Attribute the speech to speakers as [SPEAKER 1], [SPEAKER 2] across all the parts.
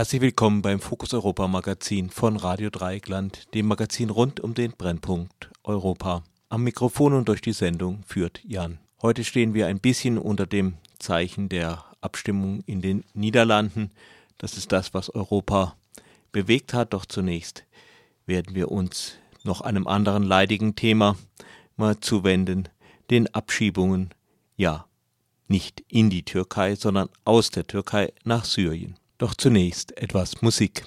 [SPEAKER 1] Herzlich willkommen beim Fokus Europa Magazin von Radio Dreieckland, dem Magazin rund um den Brennpunkt Europa. Am Mikrofon und durch die Sendung führt Jan. Heute stehen wir ein bisschen unter dem Zeichen der Abstimmung in den Niederlanden. Das ist das, was Europa bewegt hat. Doch zunächst werden wir uns noch einem anderen leidigen Thema mal zuwenden, den Abschiebungen, ja, nicht in die Türkei, sondern aus der Türkei nach Syrien. Doch zunächst etwas Musik.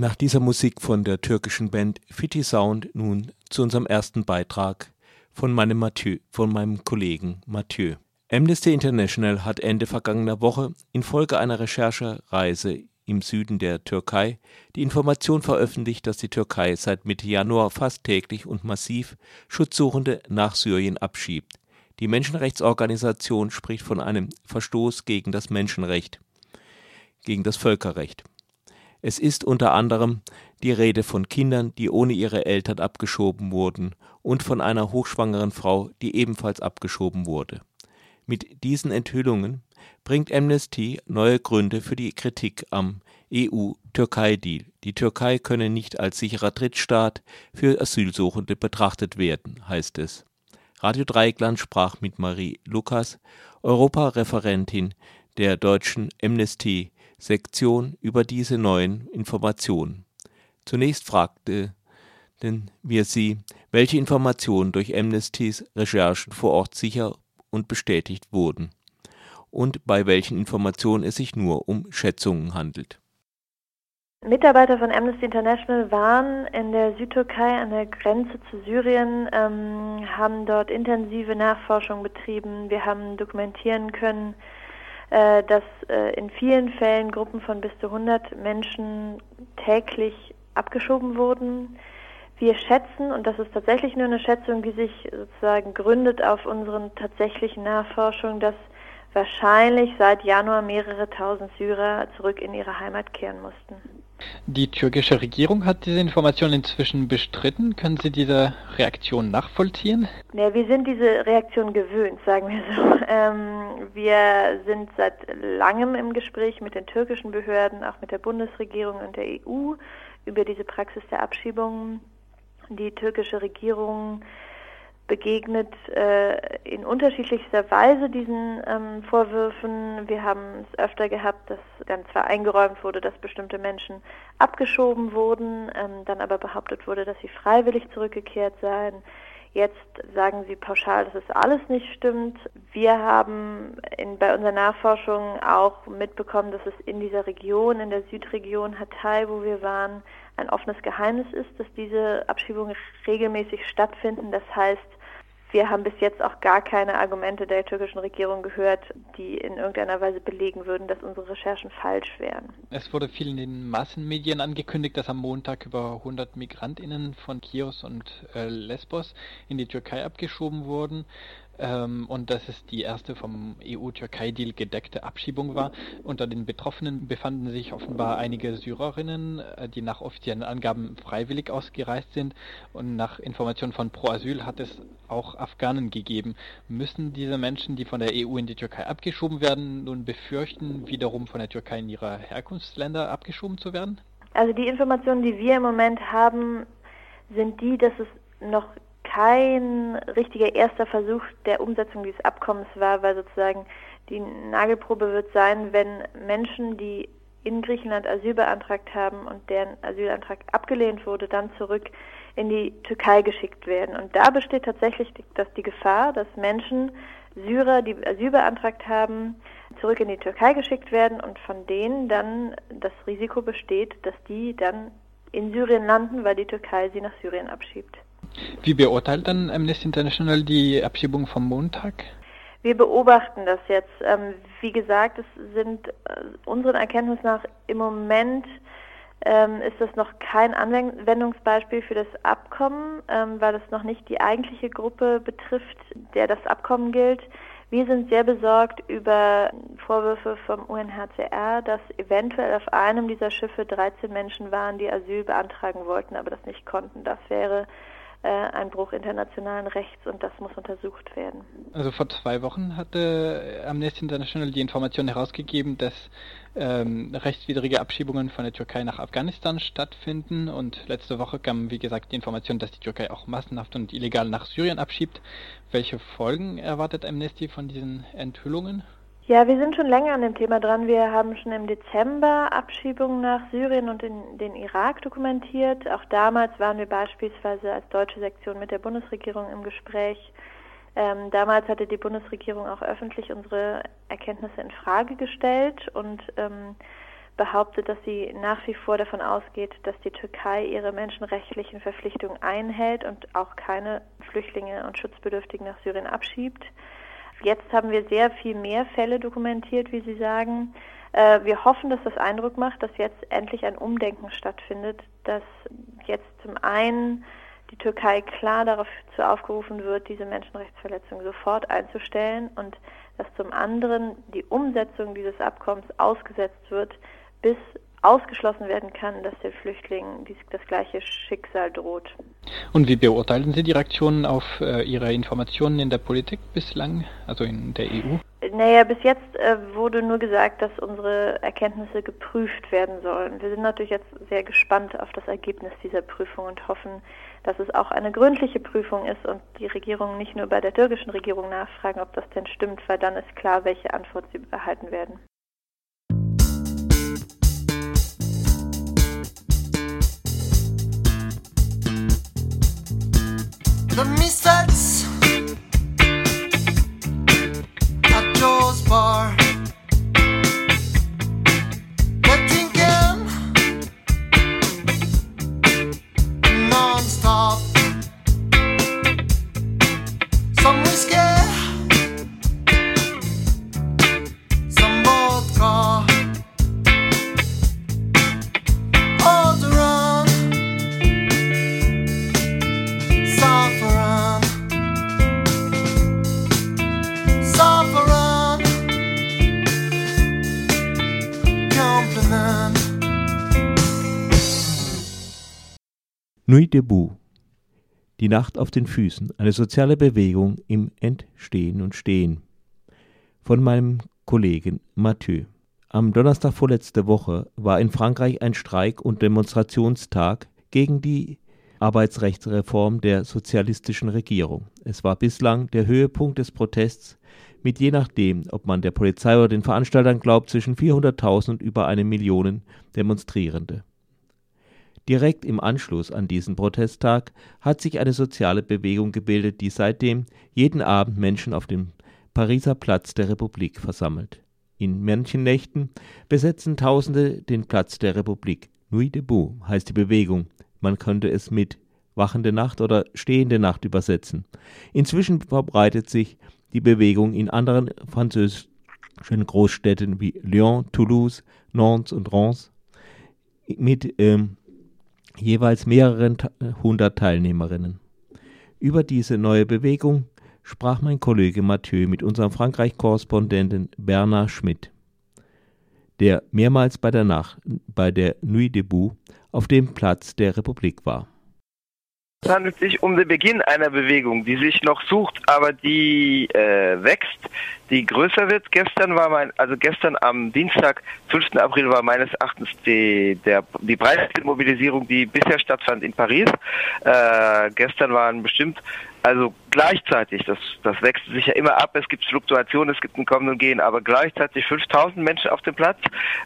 [SPEAKER 1] Nach dieser Musik von der türkischen Band Fiti Sound nun zu unserem ersten Beitrag von meinem, Mathieu, von meinem Kollegen Mathieu. Amnesty International hat Ende vergangener Woche infolge einer Recherchereise im Süden der Türkei die Information veröffentlicht, dass die Türkei seit Mitte Januar fast täglich und massiv Schutzsuchende nach Syrien abschiebt. Die Menschenrechtsorganisation spricht von einem Verstoß gegen das Menschenrecht, gegen das Völkerrecht. Es ist unter anderem die Rede von Kindern, die ohne ihre Eltern abgeschoben wurden, und von einer hochschwangeren Frau, die ebenfalls abgeschoben wurde. Mit diesen Enthüllungen bringt Amnesty neue Gründe für die Kritik am EU-Türkei-Deal. Die Türkei könne nicht als sicherer Drittstaat für Asylsuchende betrachtet werden, heißt es. Radio Dreieckland sprach mit Marie Lukas, Europareferentin der deutschen Amnesty-Sektion, über diese neuen Informationen. Zunächst fragte denn wir sie, welche Informationen durch Amnestys Recherchen vor Ort sicher und bestätigt wurden und bei welchen Informationen es sich nur um Schätzungen handelt.
[SPEAKER 2] Mitarbeiter von Amnesty International waren in der Südtürkei an der Grenze zu Syrien, ähm, haben dort intensive Nachforschung betrieben. Wir haben dokumentieren können, äh, dass äh, in vielen Fällen Gruppen von bis zu 100 Menschen täglich abgeschoben wurden. Wir schätzen, und das ist tatsächlich nur eine Schätzung, die sich sozusagen gründet auf unseren tatsächlichen Nachforschungen, dass wahrscheinlich seit Januar mehrere tausend Syrer zurück in ihre Heimat kehren mussten.
[SPEAKER 3] Die türkische Regierung hat diese Information inzwischen bestritten. Können Sie diese Reaktion nachvollziehen?
[SPEAKER 2] Ja, wir sind diese Reaktion gewöhnt, sagen wir so. Ähm, wir sind seit langem im Gespräch mit den türkischen Behörden, auch mit der Bundesregierung und der EU über diese Praxis der Abschiebungen. Die türkische Regierung begegnet äh, in unterschiedlichster Weise diesen ähm, Vorwürfen. Wir haben es öfter gehabt, dass dann zwar eingeräumt wurde, dass bestimmte Menschen abgeschoben wurden, ähm, dann aber behauptet wurde, dass sie freiwillig zurückgekehrt seien. Jetzt sagen Sie pauschal, dass es alles nicht stimmt. Wir haben in, bei unserer Nachforschung auch mitbekommen, dass es in dieser Region, in der Südregion Hatay, wo wir waren, ein offenes Geheimnis ist, dass diese Abschiebungen regelmäßig stattfinden. Das heißt, wir haben bis jetzt auch gar keine Argumente der türkischen Regierung gehört, die in irgendeiner Weise belegen würden, dass unsere Recherchen falsch wären.
[SPEAKER 3] Es wurde viel in den Massenmedien angekündigt, dass am Montag über 100 Migrantinnen von Chios und äh, Lesbos in die Türkei abgeschoben wurden ähm, und dass es die erste vom EU-Türkei-Deal gedeckte Abschiebung war. Unter den Betroffenen befanden sich offenbar einige Syrerinnen, äh, die nach offiziellen Angaben freiwillig ausgereist sind und nach Informationen von Pro Asyl hat es auch Afghanen gegeben. Müssen diese Menschen, die von der EU in die Türkei abgeschoben werden, nun befürchten, wiederum von der Türkei in ihre Herkunftsländer abgeschoben zu werden?
[SPEAKER 2] Also die Informationen, die wir im Moment haben, sind die, dass es noch kein richtiger erster Versuch der Umsetzung dieses Abkommens war, weil sozusagen die Nagelprobe wird sein, wenn Menschen, die in Griechenland Asyl beantragt haben und deren Asylantrag abgelehnt wurde, dann zurück in die Türkei geschickt werden. Und da besteht tatsächlich die, dass die Gefahr, dass Menschen, Syrer, die Asyl beantragt haben, zurück in die Türkei geschickt werden und von denen dann das Risiko besteht, dass die dann in Syrien landen, weil die Türkei sie nach Syrien abschiebt.
[SPEAKER 3] Wie beurteilt dann Amnesty International die Abschiebung vom Montag?
[SPEAKER 2] Wir beobachten das jetzt. Ähm, wie gesagt, es sind äh, unseren Erkenntnis nach im Moment ähm, ist das noch kein Anwendungsbeispiel für das Abkommen, ähm, weil es noch nicht die eigentliche Gruppe betrifft, der das Abkommen gilt. Wir sind sehr besorgt über Vorwürfe vom UNHCR, dass eventuell auf einem dieser Schiffe 13 Menschen waren, die Asyl beantragen wollten, aber das nicht konnten. Das wäre äh, ein Bruch internationalen Rechts und das muss untersucht werden.
[SPEAKER 3] Also vor zwei Wochen hatte Amnesty International die Information herausgegeben, dass ähm, rechtswidrige Abschiebungen von der Türkei nach Afghanistan stattfinden und letzte Woche kam, wie gesagt, die Information, dass die Türkei auch massenhaft und illegal nach Syrien abschiebt. Welche Folgen erwartet Amnesty von diesen Enthüllungen?
[SPEAKER 2] Ja, wir sind schon länger an dem Thema dran. Wir haben schon im Dezember Abschiebungen nach Syrien und in den Irak dokumentiert. Auch damals waren wir beispielsweise als deutsche Sektion mit der Bundesregierung im Gespräch. Ähm, damals hatte die Bundesregierung auch öffentlich unsere Erkenntnisse in Frage gestellt und ähm, behauptet, dass sie nach wie vor davon ausgeht, dass die Türkei ihre menschenrechtlichen Verpflichtungen einhält und auch keine Flüchtlinge und Schutzbedürftigen nach Syrien abschiebt. Jetzt haben wir sehr viel mehr Fälle dokumentiert, wie Sie sagen. Äh, wir hoffen, dass das Eindruck macht, dass jetzt endlich ein Umdenken stattfindet, dass jetzt zum einen die Türkei klar dazu aufgerufen wird, diese Menschenrechtsverletzungen sofort einzustellen und dass zum anderen die Umsetzung dieses Abkommens ausgesetzt wird, bis ausgeschlossen werden kann, dass den Flüchtlingen dies, das gleiche Schicksal droht.
[SPEAKER 3] Und wie beurteilen Sie die Reaktionen auf äh, Ihre Informationen in der Politik bislang, also in der EU?
[SPEAKER 2] Naja, bis jetzt äh, wurde nur gesagt, dass unsere Erkenntnisse geprüft werden sollen. Wir sind natürlich jetzt sehr gespannt auf das Ergebnis dieser Prüfung und hoffen, dass es auch eine gründliche Prüfung ist und die Regierung nicht nur bei der türkischen Regierung nachfragen, ob das denn stimmt, weil dann ist klar, welche Antwort sie erhalten werden.
[SPEAKER 4] The misfits at Joe's bar.
[SPEAKER 1] Nuit debout. Die Nacht auf den Füßen, eine soziale Bewegung im Entstehen und Stehen. Von meinem Kollegen Mathieu. Am Donnerstag vorletzte Woche war in Frankreich ein Streik- und Demonstrationstag gegen die Arbeitsrechtsreform der sozialistischen Regierung. Es war bislang der Höhepunkt des Protests mit je nachdem, ob man der Polizei oder den Veranstaltern glaubt, zwischen 400.000 und über eine Million Demonstrierende. Direkt im Anschluss an diesen Protesttag hat sich eine soziale Bewegung gebildet, die seitdem jeden Abend Menschen auf dem Pariser Platz der Republik versammelt. In manchen Nächten besetzen Tausende den Platz der Republik. Nuit debout heißt die Bewegung. Man könnte es mit wachende Nacht oder stehende Nacht übersetzen. Inzwischen verbreitet sich die Bewegung in anderen französischen Großstädten wie Lyon, Toulouse, Nantes und Reims mit ähm, jeweils mehreren hundert Teilnehmerinnen. Über diese neue Bewegung sprach mein Kollege Mathieu mit unserem Frankreich-Korrespondenten Bernard Schmidt, der mehrmals bei der Nacht, bei der Nuit debout auf dem Platz der Republik war.
[SPEAKER 5] Es handelt sich um den Beginn einer Bewegung, die sich noch sucht, aber die äh, wächst, die größer wird. Gestern war mein, also gestern am Dienstag, 5. April war meines Erachtens die, der, die breiteste Mobilisierung, die bisher stattfand in Paris. Äh, gestern waren bestimmt, also gleichzeitig, das, das wechselt sich ja immer ab, es gibt Fluktuationen, es gibt ein Kommen und Gehen, aber gleichzeitig 5000 Menschen auf dem Platz.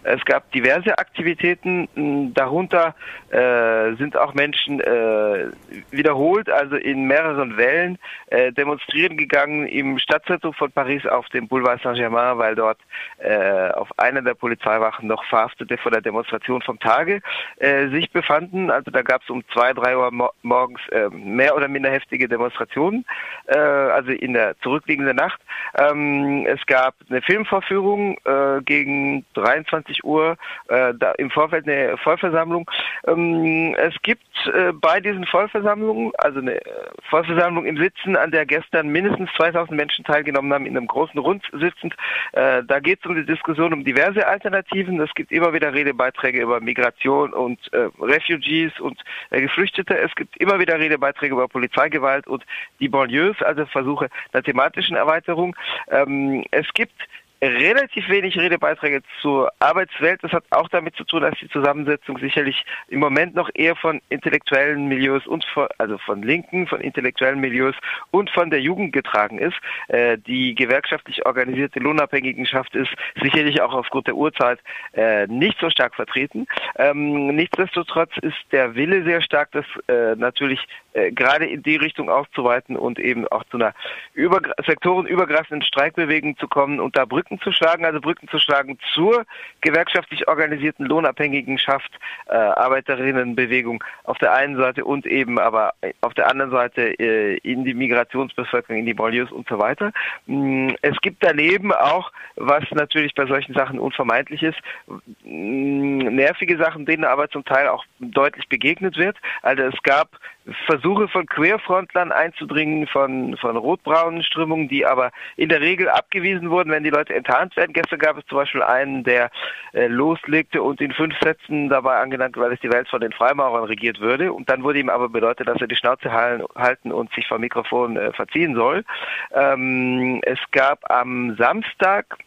[SPEAKER 5] Es gab diverse Aktivitäten, darunter äh, sind auch Menschen äh, wiederholt, also in mehreren Wellen, äh, demonstrieren gegangen im Stadtzentrum von Paris auf dem Boulevard Saint-Germain, weil dort äh, auf einer der Polizeiwachen noch Verhaftete von der Demonstration vom Tage äh, sich befanden. Also da gab es um zwei, drei Uhr mo morgens äh, mehr oder minder heftige Demonstrationen, äh, also in der zurückliegenden Nacht. Ähm, es gab eine Filmvorführung äh, gegen 23 Uhr, äh, da im Vorfeld eine Vollversammlung. Ähm, es gibt äh, bei diesen Vollversammlungen, also eine äh, Vollversammlung im Sitzen, an der gestern mindestens 2000 Menschen teilgenommen haben, in einem großen Rund sitzend. Äh, da geht es um die Diskussion um diverse Alternativen. Es gibt immer wieder Redebeiträge über Migration und äh, Refugees und äh, Geflüchtete. Es gibt immer wieder Redebeiträge über Polizeigewalt und die Banlieues, also Versuche der thematischen Erweiterung. Ähm, es gibt relativ wenig Redebeiträge zur Arbeitswelt. Das hat auch damit zu tun, dass die Zusammensetzung sicherlich im Moment noch eher von intellektuellen Milieus und von, also von Linken, von intellektuellen Milieus und von der Jugend getragen ist. Äh, die gewerkschaftlich organisierte Lohnabhängigenschaft ist sicherlich auch aufgrund der Uhrzeit äh, nicht so stark vertreten. Ähm, nichtsdestotrotz ist der Wille sehr stark, das äh, natürlich äh, gerade in die Richtung auszuweiten und eben auch zu einer über, sektorenübergreifenden Streikbewegung zu kommen und da Brücken zu schlagen, also Brücken zu schlagen zur gewerkschaftlich organisierten Lohnabhängigenschaft, äh, Arbeiterinnenbewegung auf der einen Seite und eben aber auf der anderen Seite äh, in die Migrationsbevölkerung, in die Banlieues und so weiter. Mm, Es gibt daneben auch, was natürlich bei solchen Sachen unvermeidlich ist, mm, nervige Sachen, denen aber zum Teil auch deutlich begegnet wird. Also es gab Versuche von Querfrontlern einzudringen, von, von rotbraunen Strömungen, die aber in der Regel abgewiesen wurden, wenn die Leute enttarnt werden. Gestern gab es zum Beispiel einen, der äh, loslegte und in fünf Sätzen dabei angenannt, weil es die Welt von den Freimaurern regiert würde. Und dann wurde ihm aber bedeutet, dass er die Schnauze halten und sich vom Mikrofon äh, verziehen soll. Ähm, es gab am Samstag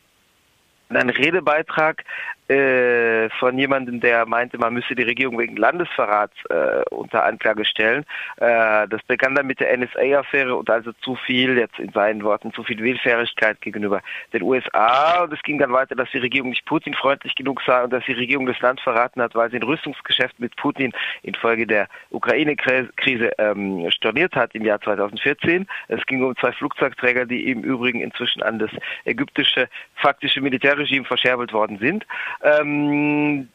[SPEAKER 5] einen Redebeitrag äh, von jemandem, der meinte, man müsse die Regierung wegen Landesverrats äh, unter Anklage stellen. Äh, das begann dann mit der NSA-Affäre und also zu viel, jetzt in seinen Worten, zu viel Willfährigkeit gegenüber den USA. Und es ging dann weiter, dass die Regierung nicht Putin-freundlich genug sei und dass die Regierung das Land verraten hat, weil sie ein Rüstungsgeschäft mit Putin infolge der Ukraine-Krise ähm, storniert hat im Jahr 2014. Es ging um zwei Flugzeugträger, die im Übrigen inzwischen an das ägyptische faktische Militärregime verscherbelt worden sind. Ähm,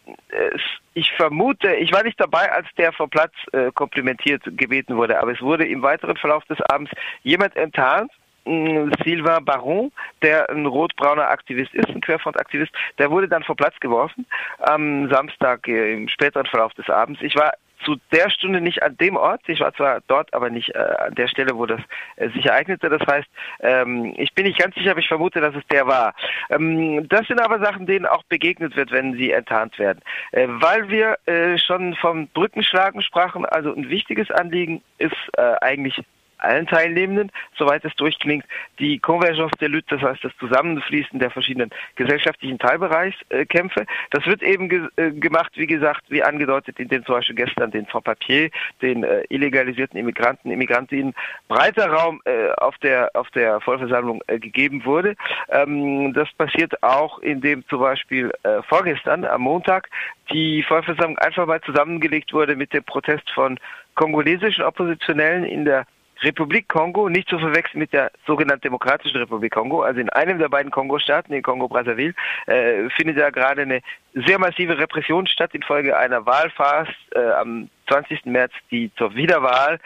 [SPEAKER 5] ich vermute, ich war nicht dabei, als der vom Platz äh, komplimentiert gebeten wurde, aber es wurde im weiteren Verlauf des Abends jemand enttarnt, Silva Baron, der ein rotbrauner Aktivist ist, ein Querfrontaktivist, der wurde dann vom Platz geworfen am Samstag äh, im späteren Verlauf des Abends. Ich war zu der Stunde nicht an dem Ort. Ich war zwar dort, aber nicht äh, an der Stelle, wo das äh, sich ereignete. Das heißt, ähm, ich bin nicht ganz sicher, aber ich vermute, dass es der war. Ähm, das sind aber Sachen, denen auch begegnet wird, wenn sie enttarnt werden. Äh, weil wir äh, schon vom Brückenschlagen sprachen, also ein wichtiges Anliegen ist äh, eigentlich allen Teilnehmenden, soweit es durchklingt, die Convergence der Lutte, das heißt das Zusammenfließen der verschiedenen gesellschaftlichen Teilbereichskämpfe. Das wird eben ge äh, gemacht, wie gesagt, wie angedeutet, in den zum Beispiel gestern den Sans-Papier, den äh, illegalisierten Immigranten, Immigrantinnen breiter Raum äh, auf der auf der Vollversammlung äh, gegeben wurde. Ähm, das passiert auch, indem zum Beispiel äh, vorgestern am Montag die Vollversammlung einfach mal zusammengelegt wurde mit dem Protest von kongolesischen Oppositionellen in der Republik Kongo, nicht zu verwechseln mit der sogenannten Demokratischen Republik Kongo, also in einem der beiden Kongo-Staaten, in Kongo-Brazzaville, äh, findet ja gerade eine sehr massive Repression statt infolge einer Wahlfarce äh, am 20. März, die zur Wiederwahl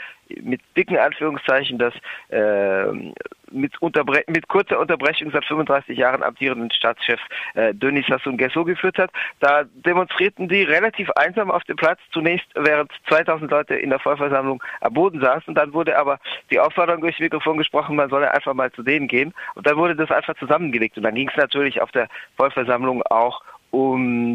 [SPEAKER 5] mit dicken Anführungszeichen das äh, mit, mit kurzer Unterbrechung seit 35 Jahren amtierenden Staatschef äh, Denis Sassou Nguesso geführt hat. Da demonstrierten die relativ einsam auf dem Platz, zunächst während 2000 Leute in der Vollversammlung am Boden saßen. Dann wurde aber die Aufforderung durchs Mikrofon gesprochen, man solle einfach mal zu denen gehen. Und dann wurde das einfach zusammengelegt. Und dann ging es natürlich auf der Vollversammlung auch um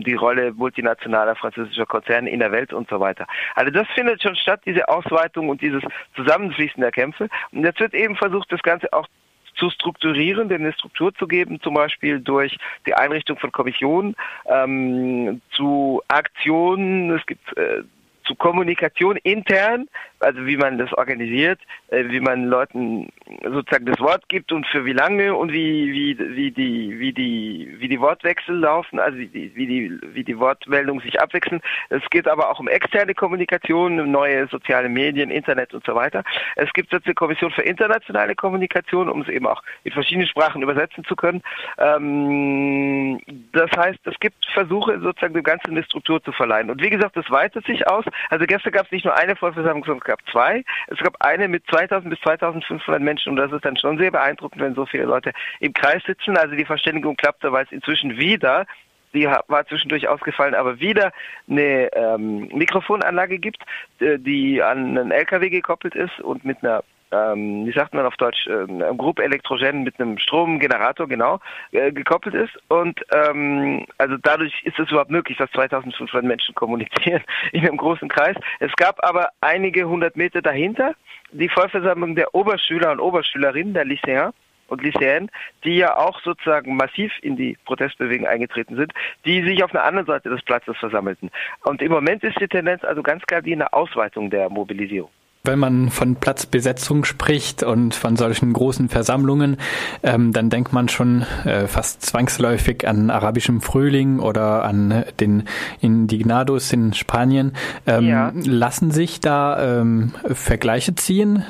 [SPEAKER 5] die Rolle multinationaler französischer Konzerne in der Welt und so weiter. Also das findet schon statt, diese Ausweitung und dieses Zusammenfließen der Kämpfe. Und jetzt wird eben versucht, das Ganze auch zu strukturieren, denn eine Struktur zu geben, zum Beispiel durch die Einrichtung von Kommissionen, ähm, zu Aktionen. Es gibt äh, zu Kommunikation intern, also wie man das organisiert, äh, wie man Leuten sozusagen das Wort gibt und für wie lange und wie wie wie die wie die wie die Wortwechsel laufen, also wie die wie die wie die Wortmeldungen sich abwechseln. Es geht aber auch um externe Kommunikation, neue soziale Medien, Internet und so weiter. Es gibt jetzt eine Kommission für internationale Kommunikation, um es eben auch in verschiedene Sprachen übersetzen zu können. Ähm, das heißt, es gibt Versuche sozusagen dem Ganzen eine Struktur zu verleihen. Und wie gesagt, das weitet sich aus. Also gestern gab es nicht nur eine Vollversammlung, sondern es gab zwei. Es gab eine mit 2000 bis 2500 Menschen und das ist dann schon sehr beeindruckend, wenn so viele Leute im Kreis sitzen. Also die Verständigung klappte, weil es inzwischen wieder die war zwischendurch ausgefallen, aber wieder eine ähm, Mikrofonanlage gibt, äh, die an einen LKW gekoppelt ist und mit einer ähm, wie sagt man auf Deutsch, äh, einem Group Elektrogen mit einem Stromgenerator, genau, äh, gekoppelt ist. Und ähm, also dadurch ist es überhaupt möglich, dass 2500 Menschen kommunizieren in einem großen Kreis. Es gab aber einige hundert Meter dahinter die Vollversammlung der Oberschüler und Oberschülerinnen, der Lycéens und Lycéen, die ja auch sozusagen massiv in die Protestbewegung eingetreten sind, die sich auf einer anderen Seite des Platzes versammelten. Und im Moment ist die Tendenz also ganz klar die eine Ausweitung der Mobilisierung.
[SPEAKER 6] Wenn man von Platzbesetzung spricht und von solchen großen Versammlungen, ähm, dann denkt man schon äh, fast zwangsläufig an arabischem Frühling oder an den Indignados in Spanien. Ähm, ja. Lassen sich da ähm, Vergleiche ziehen?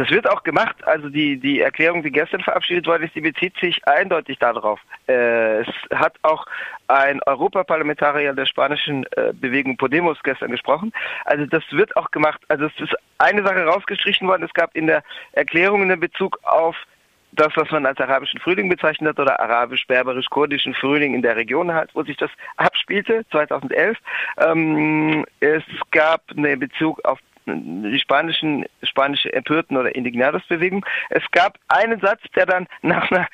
[SPEAKER 5] Das wird auch gemacht. Also die, die Erklärung, die gestern verabschiedet worden ist, die bezieht sich eindeutig darauf. Äh, es hat auch ein Europaparlamentarier der spanischen äh, Bewegung Podemos gestern gesprochen. Also das wird auch gemacht. Also es ist eine Sache rausgestrichen worden. Es gab in der Erklärung in Bezug auf das, was man als arabischen Frühling bezeichnet hat, oder arabisch-berberisch-kurdischen Frühling in der Region halt, wo sich das abspielte, 2011. Ähm, es gab einen Bezug auf die spanischen, spanische Empörten oder Indignados-Bewegung. Es gab einen Satz, der dann nach einer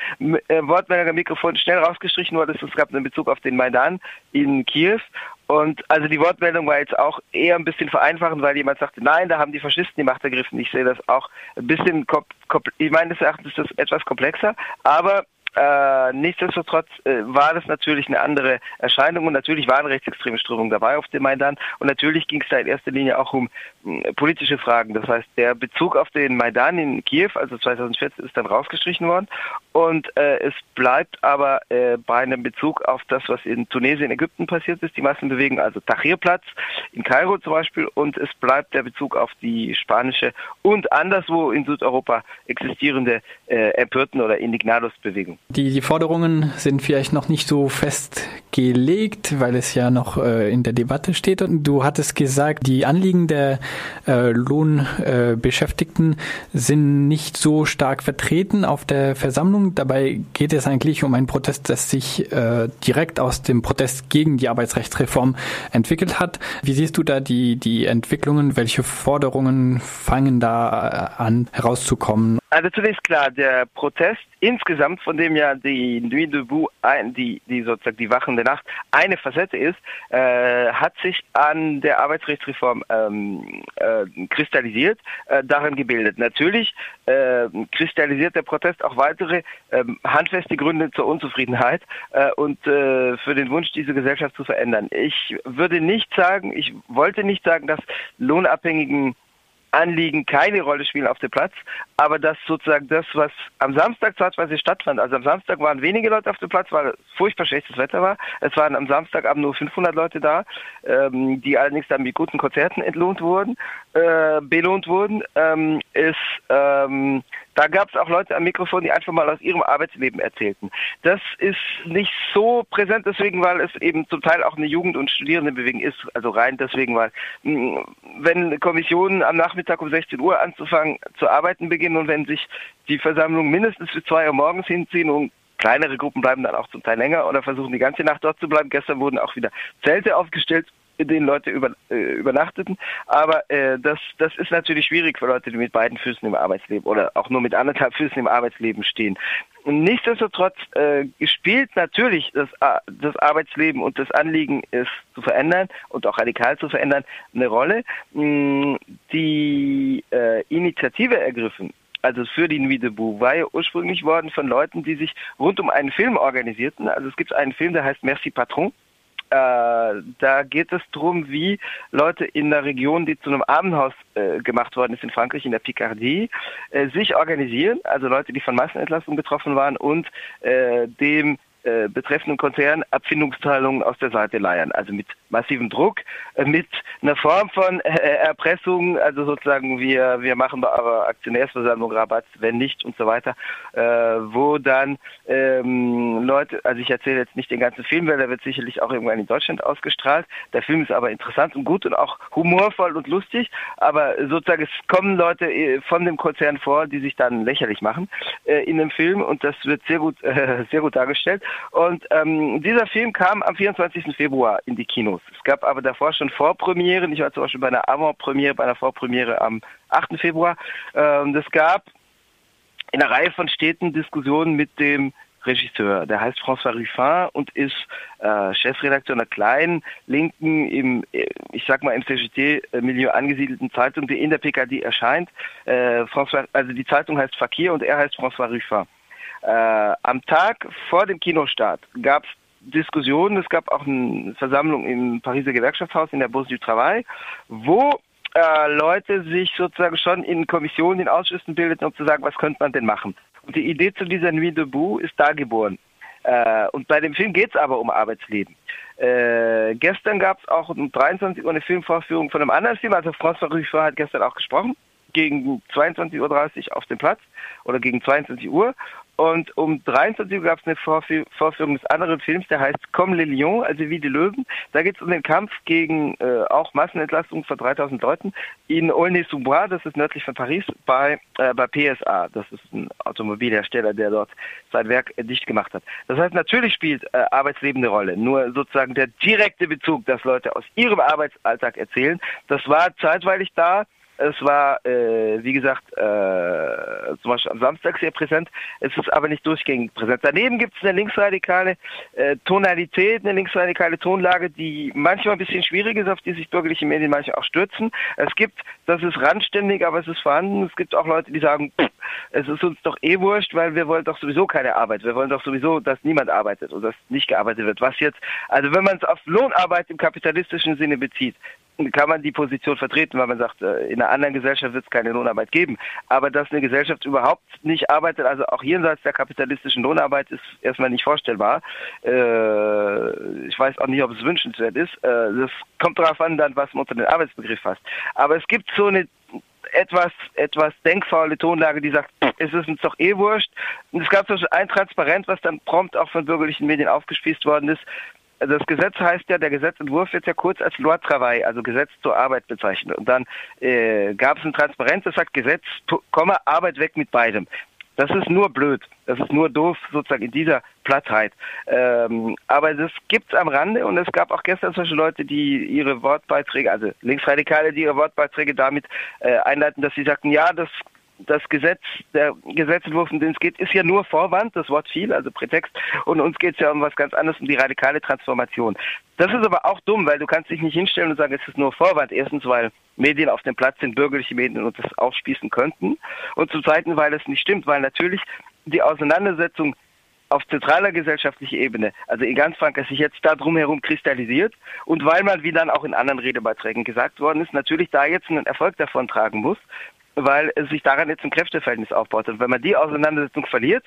[SPEAKER 5] äh, Wortmeldung am Mikrofon schnell rausgestrichen wurde. Es gab einen Bezug auf den Maidan in Kiew. Und also die Wortmeldung war jetzt auch eher ein bisschen vereinfachend, weil jemand sagte, nein, da haben die Faschisten die Macht ergriffen. Ich sehe das auch ein bisschen, ich meine, das ist das etwas komplexer, aber äh, nichtsdestotrotz äh, war das natürlich eine andere Erscheinung und natürlich waren rechtsextreme Strömungen dabei auf dem Maidan und natürlich ging es da in erster Linie auch um mh, politische Fragen. Das heißt, der Bezug auf den Maidan in Kiew, also 2014, ist dann rausgestrichen worden und äh, es bleibt aber äh, bei einem Bezug auf das, was in Tunesien, Ägypten passiert ist, die Massenbewegung, also Tahrirplatz in Kairo zum Beispiel und es bleibt der Bezug auf die spanische und anderswo in Südeuropa existierende äh, Empörten- oder Indignados-Bewegung.
[SPEAKER 6] Die, die Forderungen sind vielleicht noch nicht so festgelegt, weil es ja noch äh, in der Debatte steht. Und du hattest gesagt, die Anliegen der äh, Lohnbeschäftigten äh, sind nicht so stark vertreten auf der Versammlung. Dabei geht es eigentlich um einen Protest, das sich äh, direkt aus dem Protest gegen die Arbeitsrechtsreform entwickelt hat. Wie siehst du da die, die Entwicklungen? Welche Forderungen fangen da äh, an herauszukommen?
[SPEAKER 5] Also zunächst klar, der Protest insgesamt, von dem ja die Nuit debout, die, die sozusagen die wachende Nacht, eine Facette ist, äh, hat sich an der Arbeitsrechtsreform ähm, äh, kristallisiert, äh, darin gebildet. Natürlich äh, kristallisiert der Protest auch weitere äh, handfeste Gründe zur Unzufriedenheit äh, und äh, für den Wunsch, diese Gesellschaft zu verändern. Ich würde nicht sagen, ich wollte nicht sagen, dass lohnabhängigen Anliegen keine Rolle spielen auf dem Platz, aber dass sozusagen das, was am Samstag zeitweise stattfand, also am Samstag waren wenige Leute auf dem Platz, weil furchtbar schlechtes Wetter war. Es waren am Samstagabend nur 500 Leute da, ähm, die allerdings dann mit guten Konzerten entlohnt wurden, äh, belohnt wurden, ähm, ist ähm, da gab es auch Leute am Mikrofon, die einfach mal aus ihrem Arbeitsleben erzählten. Das ist nicht so präsent deswegen, weil es eben zum Teil auch eine Jugend- und Studierendenbewegung ist. Also rein deswegen, weil mh, wenn Kommissionen am Nachmittag um 16 Uhr anzufangen zu arbeiten beginnen und wenn sich die Versammlung mindestens bis zwei Uhr morgens hinziehen und kleinere Gruppen bleiben dann auch zum Teil länger oder versuchen die ganze Nacht dort zu bleiben. Gestern wurden auch wieder Zelte aufgestellt in denen Leute über, äh, übernachteten. Aber äh, das, das ist natürlich schwierig für Leute, die mit beiden Füßen im Arbeitsleben oder auch nur mit anderthalb Füßen im Arbeitsleben stehen. Nichtsdestotrotz äh, spielt natürlich das, das Arbeitsleben und das Anliegen, es zu verändern und auch radikal zu verändern, eine Rolle. Mm, die äh, Initiative ergriffen, also für die Nuit debout, war ja ursprünglich worden von Leuten, die sich rund um einen Film organisierten. Also es gibt einen Film, der heißt Merci Patron. Äh, da geht es darum, wie Leute in der Region, die zu einem Armenhaus äh, gemacht worden ist in Frankreich, in der Picardie, äh, sich organisieren, also Leute, die von Massenentlassung betroffen waren und äh, dem äh, betreffenden Konzern Abfindungszahlungen aus der Seite leiern. Also mit massivem Druck, äh, mit einer Form von äh, Erpressung, also sozusagen wir, wir machen bei eurer Aktionärsversammlung Rabatt, wenn nicht und so weiter, wo dann ähm, Leute, also ich erzähle jetzt nicht den ganzen Film, weil der wird sicherlich auch irgendwann in Deutschland ausgestrahlt. Der Film ist aber interessant und gut und auch humorvoll und lustig, aber sozusagen es kommen Leute von dem Konzern vor, die sich dann lächerlich machen in dem Film und das wird sehr gut, sehr gut dargestellt. Und ähm, dieser Film kam am 24. Februar in die Kinos. Es gab aber davor schon Vorpremieren. Ich war zum Beispiel bei einer Avant-Premiere, bei einer Vorpremiere am 8. Februar. Ähm, es gab in einer Reihe von Städten Diskussionen mit dem Regisseur. Der heißt François Ruffin und ist äh, Chefredakteur einer kleinen, linken, im, ich sag mal, im CGT-Milieu angesiedelten Zeitung, die in der PKD erscheint. Äh, François, also die Zeitung heißt Fakir und er heißt François Ruffin. Äh, am Tag vor dem Kinostart gab es Diskussionen, es gab auch eine Versammlung im Pariser Gewerkschaftshaus in der Bourse du Travail, wo äh, Leute sich sozusagen schon in Kommissionen, in Ausschüssen bildeten, um zu sagen, was könnte man denn machen. Und die Idee zu dieser Nuit debout ist da geboren. Äh, und bei dem Film geht es aber um Arbeitsleben. Äh, gestern gab es auch um 23 Uhr eine Filmvorführung von einem anderen Film, also François Ruffin hat gestern auch gesprochen, gegen 22.30 Uhr auf dem Platz oder gegen 22 Uhr. Und um 23 Uhr gab es eine Vorführung des anderen Films, der heißt Comme les Lions, also wie die Löwen. Da geht es um den Kampf gegen äh, auch Massenentlastung von 3000 Leuten in Aulnay-sous-Bois, das ist nördlich von Paris, bei, äh, bei PSA. Das ist ein Automobilhersteller, der dort sein Werk äh, dicht gemacht hat. Das heißt, natürlich spielt äh, Arbeitsleben eine Rolle. Nur sozusagen der direkte Bezug, dass Leute aus ihrem Arbeitsalltag erzählen, das war zeitweilig da, Es war, äh, wie gesagt, äh, zum Beispiel am Samstag sehr präsent. Es ist aber nicht durchgängig präsent. Daneben gibt es eine linksradikale äh, Tonalität, eine linksradikale Tonlage, die manchmal ein bisschen schwierig ist, auf die sich bürgerliche Medien manchmal auch stürzen. Es gibt, das ist randständig, aber es ist vorhanden. Es gibt auch Leute, die sagen, pff, es ist uns doch eh wurscht, weil wir wollen doch sowieso keine Arbeit. Wir wollen doch sowieso, dass niemand arbeitet und dass nicht gearbeitet wird. Was jetzt, also wenn man es auf Lohnarbeit im kapitalistischen Sinne bezieht, kann man die Position vertreten, weil man sagt, äh, in einer anderen Gesellschaft wird es keine Lohnarbeit geben. Aber dass eine Gesellschaft überhaupt nicht arbeitet, also auch jenseits der kapitalistischen Lohnarbeit, ist erstmal nicht vorstellbar. Äh, ich weiß auch nicht, ob es wünschenswert ist. Äh, das kommt darauf an, dann, was man unter den Arbeitsbegriff fasst. Aber es gibt so eine etwas, etwas denkfaule Tonlage, die sagt, es ist uns doch eh wurscht. Und es gab so ein Transparent, was dann prompt auch von bürgerlichen Medien aufgespießt worden ist, also das Gesetz heißt ja, der Gesetzentwurf wird ja kurz als Loi Travail, also Gesetz zur Arbeit bezeichnet. Und dann äh, gab es ein Transparenz, das sagt Gesetz, Komma, Arbeit weg mit beidem. Das ist nur blöd. Das ist nur doof, sozusagen in dieser Plattheit. Ähm, aber das gibt's am Rande und es gab auch gestern solche Leute, die ihre Wortbeiträge, also Linksradikale, die ihre Wortbeiträge damit äh, einleiten, dass sie sagten, ja, das das Gesetz, der Gesetzentwurf, um den es geht, ist ja nur Vorwand, das Wort viel, also Prätext, und uns geht es ja um was ganz anderes, um die radikale Transformation. Das ist aber auch dumm, weil du kannst dich nicht hinstellen und sagen, es ist nur Vorwand. Erstens, weil Medien auf dem Platz sind, bürgerliche Medien und das aufspießen könnten. Und zum Zweiten, weil es nicht stimmt, weil natürlich die Auseinandersetzung auf zentraler gesellschaftlicher Ebene, also in ganz Frankreich, sich jetzt da drumherum kristallisiert und weil man, wie dann auch in anderen Redebeiträgen gesagt worden ist, natürlich da jetzt einen Erfolg davon tragen muss, weil es sich daran jetzt ein Kräfteverhältnis aufbaut. Und wenn man die Auseinandersetzung verliert,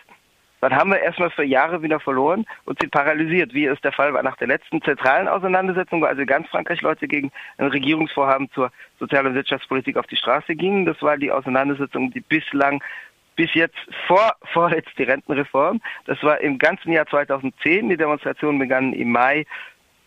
[SPEAKER 5] dann haben wir erstmal für Jahre wieder verloren und sind paralysiert, wie es der Fall war nach der letzten zentralen Auseinandersetzung, wo also ganz Frankreich Leute gegen ein Regierungsvorhaben zur Sozial- und Wirtschaftspolitik auf die Straße gingen. Das war die Auseinandersetzung, die bislang bis jetzt vor, vorletzt die Rentenreform. Das war im ganzen Jahr 2010. Die Demonstrationen begannen im Mai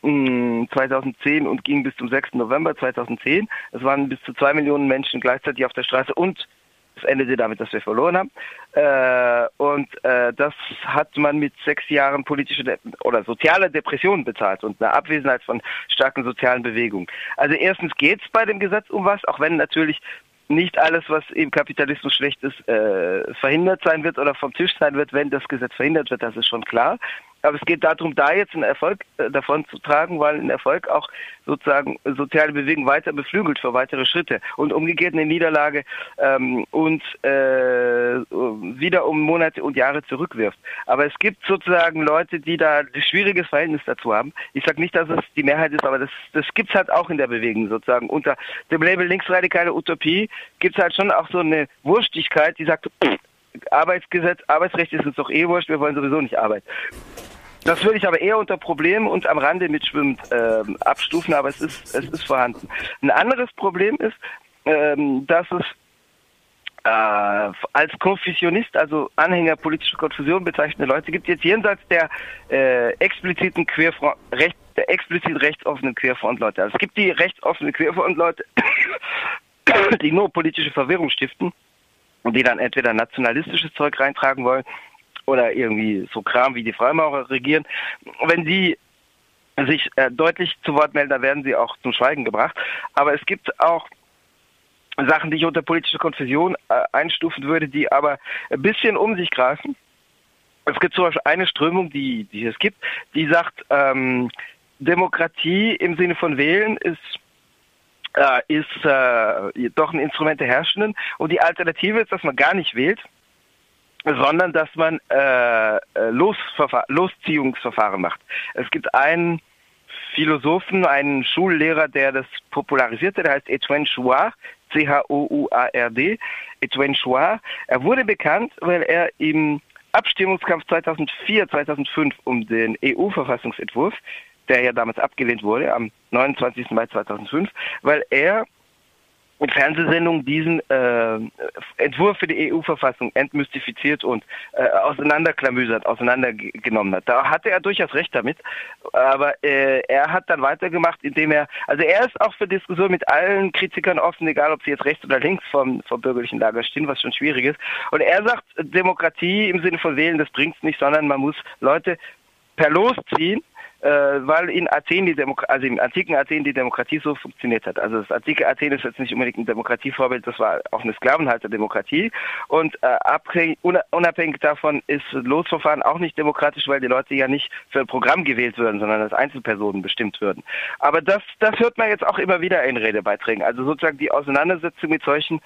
[SPEAKER 5] 2010 und ging bis zum 6. November 2010. Es waren bis zu zwei Millionen Menschen gleichzeitig auf der Straße und es endete damit, dass wir verloren haben. Äh, und äh, das hat man mit sechs Jahren politische De oder soziale Depression bezahlt und einer Abwesenheit von starken sozialen Bewegungen. Also erstens geht es bei dem Gesetz um was, auch wenn natürlich nicht alles, was im Kapitalismus schlecht ist, äh, verhindert sein wird oder vom Tisch sein wird, wenn das Gesetz verhindert wird, das ist schon klar. Aber es geht darum, da jetzt einen Erfolg äh, davon zu tragen, weil ein Erfolg auch sozusagen soziale Bewegung weiter beflügelt für weitere Schritte und umgekehrt eine Niederlage ähm, uns äh, wieder um Monate und Jahre zurückwirft. Aber es gibt sozusagen Leute, die da ein schwieriges Verhältnis dazu haben. Ich sage nicht, dass es die Mehrheit ist, aber das, das gibt's halt auch in der Bewegung sozusagen. Unter dem Label linksradikale Utopie gibt's halt schon auch so eine Wurstigkeit, die sagt, Arbeitsgesetz, Arbeitsrecht ist uns doch eh wurscht, wir wollen sowieso nicht arbeiten. Das würde ich aber eher unter Problemen und am Rande mitschwimmend ähm, abstufen, aber es ist, es ist vorhanden. Ein anderes Problem ist, ähm, dass es äh, als Konfusionist, also Anhänger politischer Konfusion bezeichnete Leute gibt, jetzt jenseits der äh, expliziten Querfront, recht, der explizit rechtsoffenen Querfrontleute. Also es gibt die rechtsoffenen Querfrontleute, die nur politische Verwirrung stiften und die dann entweder nationalistisches Zeug reintragen wollen oder irgendwie so Kram wie die Freimaurer regieren, wenn sie sich äh, deutlich zu Wort melden, dann werden sie auch zum Schweigen gebracht. Aber es gibt auch Sachen, die ich unter politische Konfusion äh, einstufen würde, die aber ein bisschen um sich greifen. Es gibt zum Beispiel eine Strömung, die, die es gibt, die sagt, ähm, Demokratie im Sinne von Wählen ist äh, ist äh, doch ein Instrument der Herrschenden und die Alternative ist, dass man gar nicht wählt sondern dass man äh, äh Losziehungsverfahren macht. Es gibt einen Philosophen, einen Schullehrer, der das popularisierte, der heißt Etienne Chouard, C-H-O-U-A-R-D, Etienne Chouard. Er wurde bekannt, weil er im Abstimmungskampf 2004, 2005 um den EU-Verfassungsentwurf, der ja damals abgelehnt wurde, am 29. Mai 2005, weil er in Fernsehsendungen diesen äh, Entwurf für die EU-Verfassung entmystifiziert und äh, auseinanderklamüsert, auseinandergenommen hat. Da hatte er durchaus recht damit, aber äh, er hat dann weitergemacht, indem er, also er ist auch für Diskussion mit allen Kritikern offen, egal ob sie jetzt rechts oder links vom, vom bürgerlichen Lager stehen, was schon schwierig ist. Und er sagt, Demokratie im Sinne von Wählen, das bringt's nicht, sondern man muss Leute per Los ziehen weil in Athen die Demo also im antiken Athen die Demokratie so funktioniert hat. Also das antike Athen ist jetzt nicht unbedingt ein Demokratievorbild, das war auch eine Sklavenhalterdemokratie und äh, unabhängig davon ist Losverfahren auch nicht demokratisch, weil die Leute ja nicht für ein Programm gewählt würden, sondern als Einzelpersonen bestimmt würden. Aber das, das hört man jetzt auch immer wieder in Redebeiträgen. Also sozusagen die Auseinandersetzung mit solchen,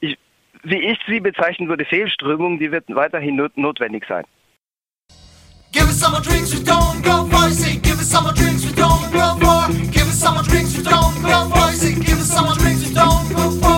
[SPEAKER 5] ich, wie ich sie bezeichnen würde, Fehlströmungen, die wird weiterhin not notwendig sein.
[SPEAKER 4] Give us some more drinks we don't go voicey. Give us some more drinks we don't go for. Give us some more drinks we don't go voicey. Give us some more drinks we don't go for.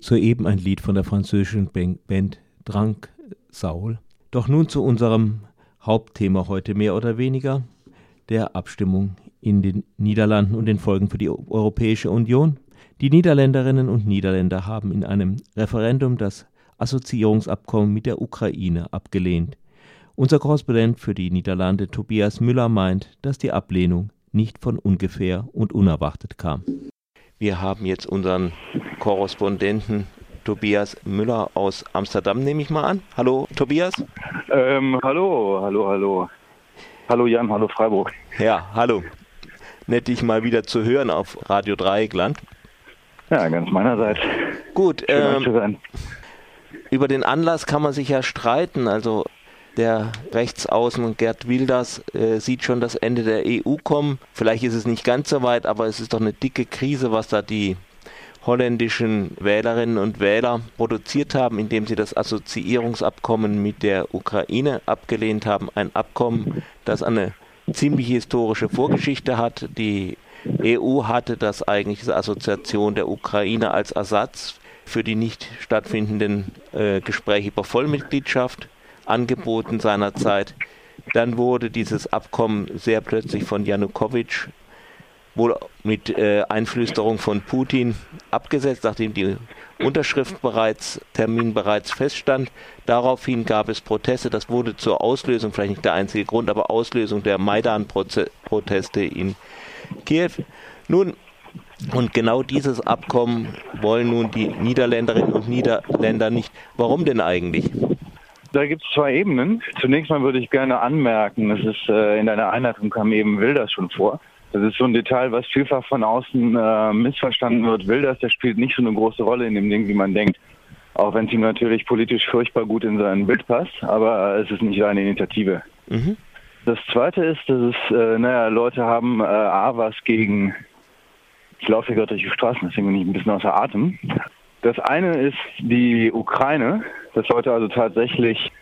[SPEAKER 1] Soeben ein Lied von der französischen Band Drunk Saul. Doch nun zu unserem Hauptthema heute mehr oder weniger, der Abstimmung in den Niederlanden und den Folgen für die Europäische Union. Die Niederländerinnen und Niederländer haben in einem Referendum das Assoziierungsabkommen mit der Ukraine abgelehnt. Unser Korrespondent für die Niederlande Tobias Müller meint, dass die Ablehnung nicht von ungefähr und unerwartet kam. Wir haben jetzt unseren Korrespondenten Tobias Müller aus Amsterdam, nehme ich mal an. Hallo, Tobias.
[SPEAKER 7] Ähm, hallo, hallo, hallo. Hallo Jan, hallo Freiburg.
[SPEAKER 1] Ja, hallo. Nett dich mal wieder zu hören auf Radio Dreieckland.
[SPEAKER 7] Ja, ganz meinerseits.
[SPEAKER 1] Gut, ähm, über den Anlass kann man sich ja streiten. Also der Rechtsaußen Gerd Wilders äh, sieht schon das Ende der EU kommen. Vielleicht ist es nicht ganz so weit, aber es ist doch eine dicke Krise, was da die holländischen Wählerinnen und Wähler produziert haben, indem sie das Assoziierungsabkommen mit der Ukraine abgelehnt haben. Ein Abkommen, das eine ziemlich historische Vorgeschichte hat. Die EU hatte das eigentliche Assoziation der Ukraine als Ersatz für die nicht stattfindenden äh, Gespräche über Vollmitgliedschaft angeboten seinerzeit. Dann wurde dieses Abkommen sehr plötzlich von Janukowitsch wohl mit äh, Einflüsterung von Putin abgesetzt, nachdem die Unterschrifttermin bereits feststand. Daraufhin gab es Proteste. Das wurde zur Auslösung, vielleicht nicht der einzige Grund, aber Auslösung der Maidan-Proteste in Kiew. Nun, und genau dieses Abkommen wollen nun die Niederländerinnen und Niederländer nicht. Warum denn eigentlich?
[SPEAKER 7] Da gibt es zwei Ebenen. Zunächst mal würde ich gerne anmerken, das ist äh, in deiner Einleitung kam eben Wilders schon vor. Das ist so ein Detail, was vielfach von außen äh, missverstanden wird. Wilders, der spielt nicht so eine große Rolle in dem Ding, wie man denkt. Auch wenn es ihm natürlich politisch furchtbar gut in sein Bild passt, aber es ist nicht seine Initiative. Mhm. Das zweite ist, dass es, äh, naja, Leute haben äh, A, was gegen, ich laufe hier gerade durch die Straßen, deswegen bin ich ein bisschen außer Atem. Das eine ist die Ukraine, dass Leute also tatsächlich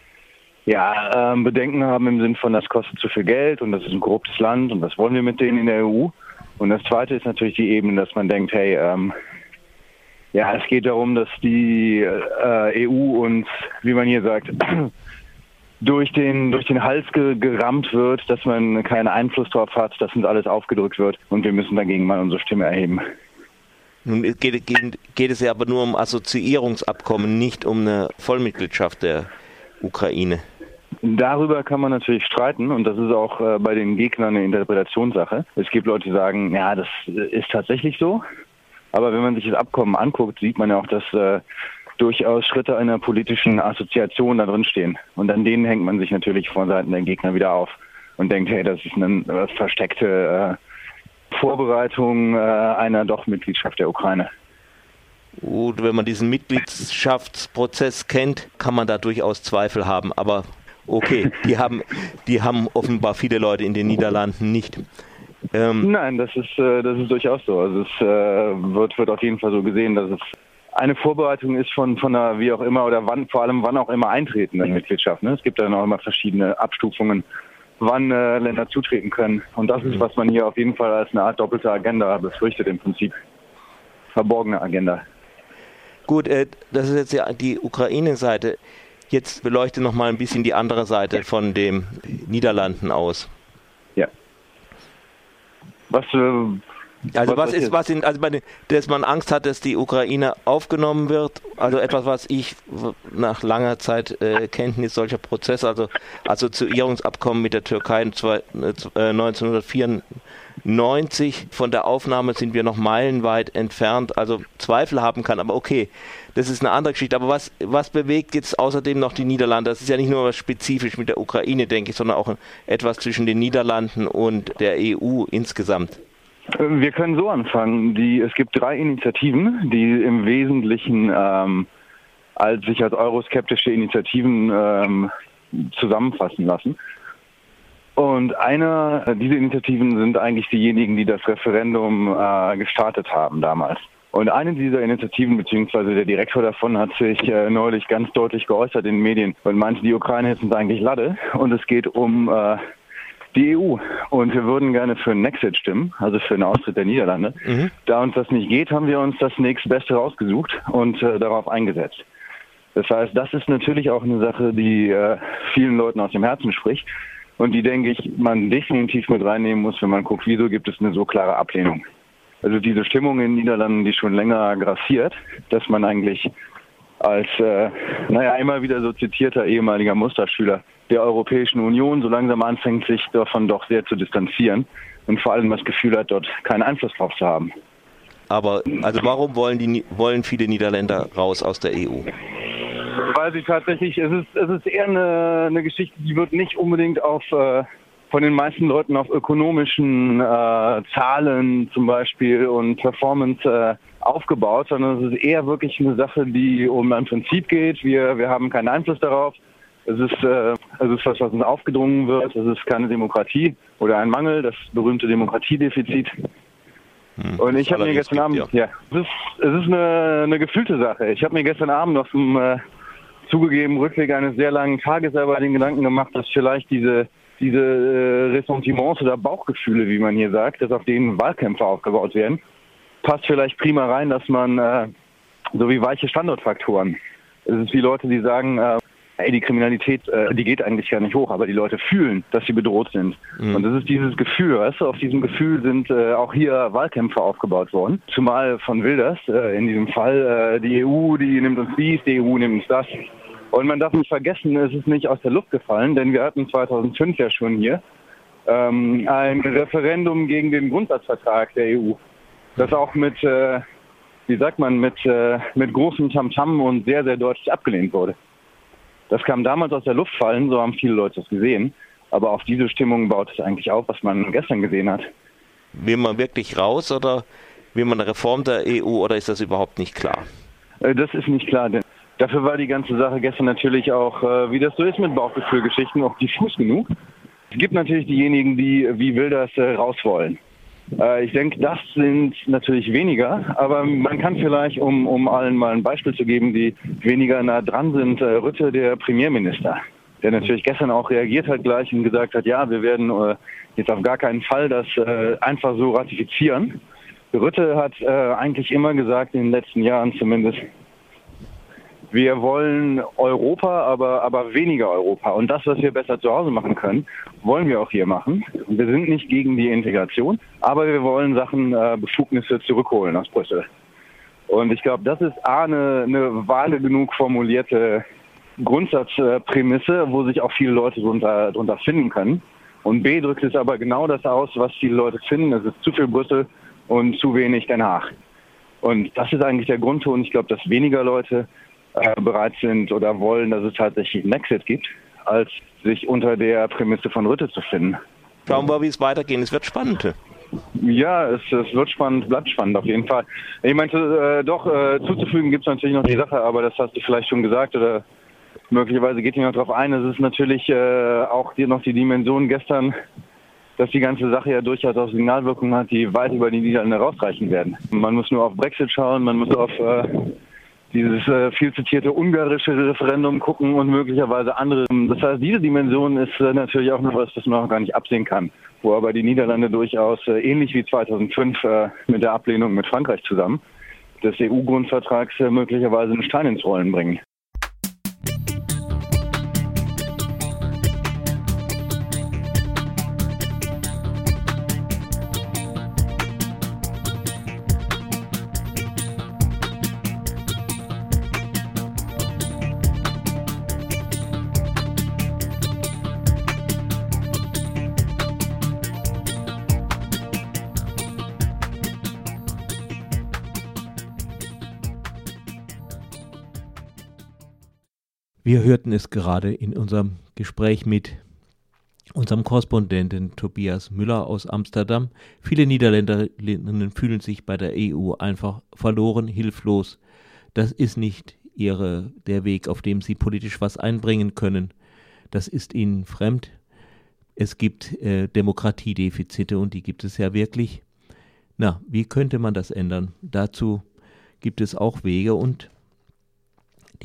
[SPEAKER 7] ja, ähm, Bedenken haben im Sinn von, das kostet zu viel Geld und das ist ein korruptes Land und was wollen wir mit denen in der EU? Und das zweite ist natürlich die Ebene, dass man denkt, hey, ähm, ja, es geht darum, dass die äh, EU uns, wie man hier sagt, durch den, durch den Hals ge gerammt wird, dass man keinen Einfluss darauf hat, dass uns alles aufgedrückt wird und wir müssen dagegen mal unsere Stimme erheben.
[SPEAKER 1] Nun geht, geht, geht es ja aber nur um Assoziierungsabkommen, nicht um eine Vollmitgliedschaft der Ukraine.
[SPEAKER 7] Darüber kann man natürlich streiten und das ist auch äh, bei den Gegnern eine Interpretationssache. Es gibt Leute, die sagen, ja, das ist tatsächlich so. Aber wenn man sich das Abkommen anguckt, sieht man ja auch, dass äh, durchaus Schritte einer politischen Assoziation da drin stehen. Und an denen hängt man sich natürlich von Seiten der Gegner wieder auf und denkt, hey, das ist eine äh, versteckte äh, Vorbereitung äh, einer doch Mitgliedschaft der Ukraine.
[SPEAKER 1] Gut, wenn man diesen Mitgliedschaftsprozess kennt, kann man da durchaus Zweifel haben. Aber okay, die haben, die haben offenbar viele Leute in den Niederlanden nicht.
[SPEAKER 7] Ähm, Nein, das ist, äh, das ist durchaus so. Also es äh, wird, wird auf jeden Fall so gesehen, dass es eine Vorbereitung ist von, von einer, wie auch immer, oder wann, vor allem wann auch immer eintreten in Mitgliedschaft. Ne? Es gibt dann auch immer verschiedene Abstufungen, wann äh, Länder zutreten können. Und das ist, was man hier auf jeden Fall als eine Art doppelte Agenda befürchtet im Prinzip. Verborgene Agenda.
[SPEAKER 1] Gut, äh, das ist jetzt ja die Ukraine-Seite. Jetzt beleuchte noch mal ein bisschen die andere Seite von den Niederlanden aus.
[SPEAKER 7] Ja. Was, äh,
[SPEAKER 1] also was, was ist, was sind, also meine, dass man Angst hat, dass die Ukraine aufgenommen wird, also etwas, was ich nach langer Zeit äh, Kenntnis solcher Prozesse, also Assoziierungsabkommen mit der Türkei 1994 90. Von der Aufnahme sind wir noch meilenweit entfernt, also Zweifel haben kann, aber okay, das ist eine andere Geschichte. Aber was, was bewegt jetzt außerdem noch die Niederlande? Das ist ja nicht nur was spezifisch mit der Ukraine, denke ich, sondern auch etwas zwischen den Niederlanden und der EU insgesamt.
[SPEAKER 7] Wir können so anfangen. Die, es gibt drei Initiativen, die im Wesentlichen ähm, als, sich als euroskeptische Initiativen ähm, zusammenfassen lassen. Und eine dieser Initiativen sind eigentlich diejenigen, die das Referendum äh, gestartet haben damals. Und eine dieser Initiativen, beziehungsweise der Direktor davon, hat sich äh, neulich ganz deutlich geäußert in den Medien und meinte, die Ukraine ist eigentlich Lade und es geht um äh, die EU. Und wir würden gerne für einen Exit stimmen, also für einen Austritt der Niederlande. Mhm. Da uns das nicht geht, haben wir uns das nächstbeste rausgesucht und äh, darauf eingesetzt. Das heißt, das ist natürlich auch eine Sache, die äh, vielen Leuten aus dem Herzen spricht und die, denke ich, man definitiv mit reinnehmen muss, wenn man guckt, wieso gibt es eine so klare Ablehnung. Also diese Stimmung in den Niederlanden, die schon länger grassiert, dass man eigentlich als, äh, naja, immer wieder so zitierter ehemaliger Musterschüler der Europäischen Union so langsam anfängt, sich davon doch sehr zu distanzieren und vor allem das Gefühl hat, dort keinen Einfluss drauf zu haben.
[SPEAKER 1] Aber also warum wollen die wollen viele Niederländer raus aus der EU?
[SPEAKER 7] Weil sie tatsächlich, es ist, es ist eher eine, eine Geschichte, die wird nicht unbedingt auf äh, von den meisten Leuten auf ökonomischen äh, Zahlen zum Beispiel und Performance äh, aufgebaut, sondern es ist eher wirklich eine Sache, die um ein Prinzip geht. Wir, wir haben keinen Einfluss darauf. Es ist, äh, es ist was, was uns aufgedrungen wird. Es ist keine Demokratie oder ein Mangel, das berühmte Demokratiedefizit. Hm, und ich habe mir gestern Abend, ja, ja es ist, es ist eine, eine gefühlte Sache. Ich habe mir gestern Abend auf dem äh, zugegeben Rückweg eines sehr langen Tages selber den Gedanken gemacht, dass vielleicht diese diese äh, Ressentiments oder Bauchgefühle, wie man hier sagt, dass auf denen Wahlkämpfe aufgebaut werden, passt vielleicht prima rein, dass man äh, so wie weiche Standortfaktoren. Es ist wie Leute, die sagen, äh, ey, die Kriminalität, äh, die geht eigentlich gar nicht hoch, aber die Leute fühlen, dass sie bedroht sind.
[SPEAKER 1] Mhm.
[SPEAKER 7] Und das ist dieses Gefühl, weißt du, auf diesem Gefühl sind äh, auch hier Wahlkämpfe aufgebaut worden. Zumal von Wilders, äh, in diesem Fall, äh, die EU, die nimmt uns dies, die EU nimmt uns das. Und man darf nicht vergessen, es ist nicht aus der Luft gefallen, denn wir hatten 2005 ja schon hier ähm, ein Referendum gegen den Grundsatzvertrag der EU. Das auch mit, äh, wie sagt man, mit, äh, mit großem Tamtam und sehr, sehr deutlich abgelehnt wurde. Das kam damals aus der Luft fallen, so haben viele Leute es gesehen. Aber auf diese Stimmung baut es eigentlich auf, was man gestern gesehen hat.
[SPEAKER 1] Will man wirklich raus oder will man eine Reform der EU oder ist das überhaupt nicht klar?
[SPEAKER 7] Äh, Das ist nicht klar, denn dafür war die ganze Sache gestern natürlich auch, äh, wie das so ist mit Bauchgefühlgeschichten, auch diffus genug. Es gibt natürlich diejenigen, die wie Wilders äh, raus wollen. Äh, Ich denke, das sind natürlich weniger, aber man kann vielleicht, um, um allen mal ein Beispiel zu geben, die weniger nah dran sind, äh, Rütte, der Premierminister, der natürlich gestern auch reagiert hat gleich und gesagt hat, ja, wir werden äh, jetzt auf gar keinen Fall das einfach so ratifizieren. Rütte hat eigentlich immer gesagt, in den letzten Jahren zumindest, wir wollen Europa, aber, aber weniger Europa. Und das, was wir besser zu Hause machen können, wollen wir auch hier machen. Wir sind nicht gegen die Integration, aber wir wollen Sachen, äh, Befugnisse zurückholen aus Brüssel. Und ich glaube, das ist A, eine, eine vage genug formulierte Grundsatzprämisse, wo sich auch viele Leute drunter, drunter finden können. Und B drückt es aber genau das aus, was viele Leute finden. Es ist zu viel Brüssel und zu wenig Den Haag. Und das ist eigentlich der Grundton. Ich glaube, dass weniger Leute äh, bereit sind oder wollen, dass es tatsächlich einen Exit gibt, als sich unter der Prämisse von Rütte zu finden.
[SPEAKER 1] Schauen wir, wie es weitergeht. Es wird spannend.
[SPEAKER 7] Ja, es, es wird spannend, bleibt spannend auf jeden Fall. Ich meinte, äh, doch, äh, zuzufügen gibt es natürlich noch die Sache, aber das hast du vielleicht schon gesagt oder möglicherweise geht ihr noch darauf ein. Es ist natürlich äh, auch hier noch die Dimension gestern, dass die ganze Sache ja durchaus auch Signalwirkungen hat, die weit über die Niederlande rausreichen werden. Man muss nur auf Brexit schauen, man muss auf äh, dieses äh, viel zitierte ungarische Referendum gucken und möglicherweise andere. Das heißt, diese Dimension ist äh, natürlich auch noch was, das man auch gar nicht absehen kann. Wo aber die Niederlande durchaus äh, ähnlich wie 2005 äh, mit der Ablehnung mit Frankreich zusammen des EU-Grundvertrags äh, möglicherweise einen Stein ins Rollen bringen.
[SPEAKER 1] Wir hörten es gerade in unserem Gespräch mit unserem Korrespondenten Tobias Müller aus Amsterdam. Viele Niederländerinnen fühlen sich bei der EU einfach verloren, hilflos. Das ist nicht ihre, der Weg, auf dem sie politisch was einbringen können. Das ist ihnen fremd. Es gibt äh, Demokratiedefizite und die gibt es ja wirklich. Na, wie könnte man das ändern? Dazu gibt es auch Wege und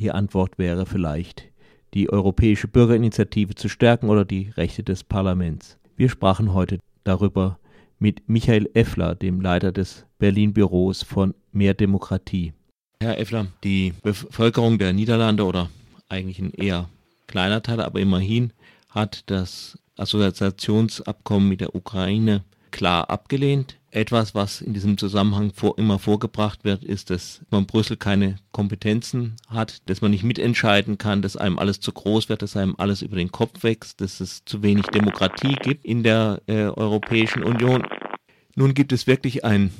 [SPEAKER 1] die Antwort wäre vielleicht, die Europäische Bürgerinitiative zu stärken oder die Rechte des Parlaments. Wir sprachen heute darüber mit Michael Effler, dem Leiter des Berlin-Büros von Mehr Demokratie. Herr Effler, die Bevölkerung der Niederlande oder eigentlich ein eher kleiner Teil, aber immerhin hat das Assoziationsabkommen mit der Ukraine klar abgelehnt. Etwas, was in diesem Zusammenhang vor, immer vorgebracht wird, ist, dass man Brüssel keine Kompetenzen hat, dass man nicht mitentscheiden kann, dass einem alles zu groß wird, dass einem alles über den Kopf wächst, dass es zu wenig Demokratie gibt in der äh, Europäischen Union. Nun gibt es wirklich ein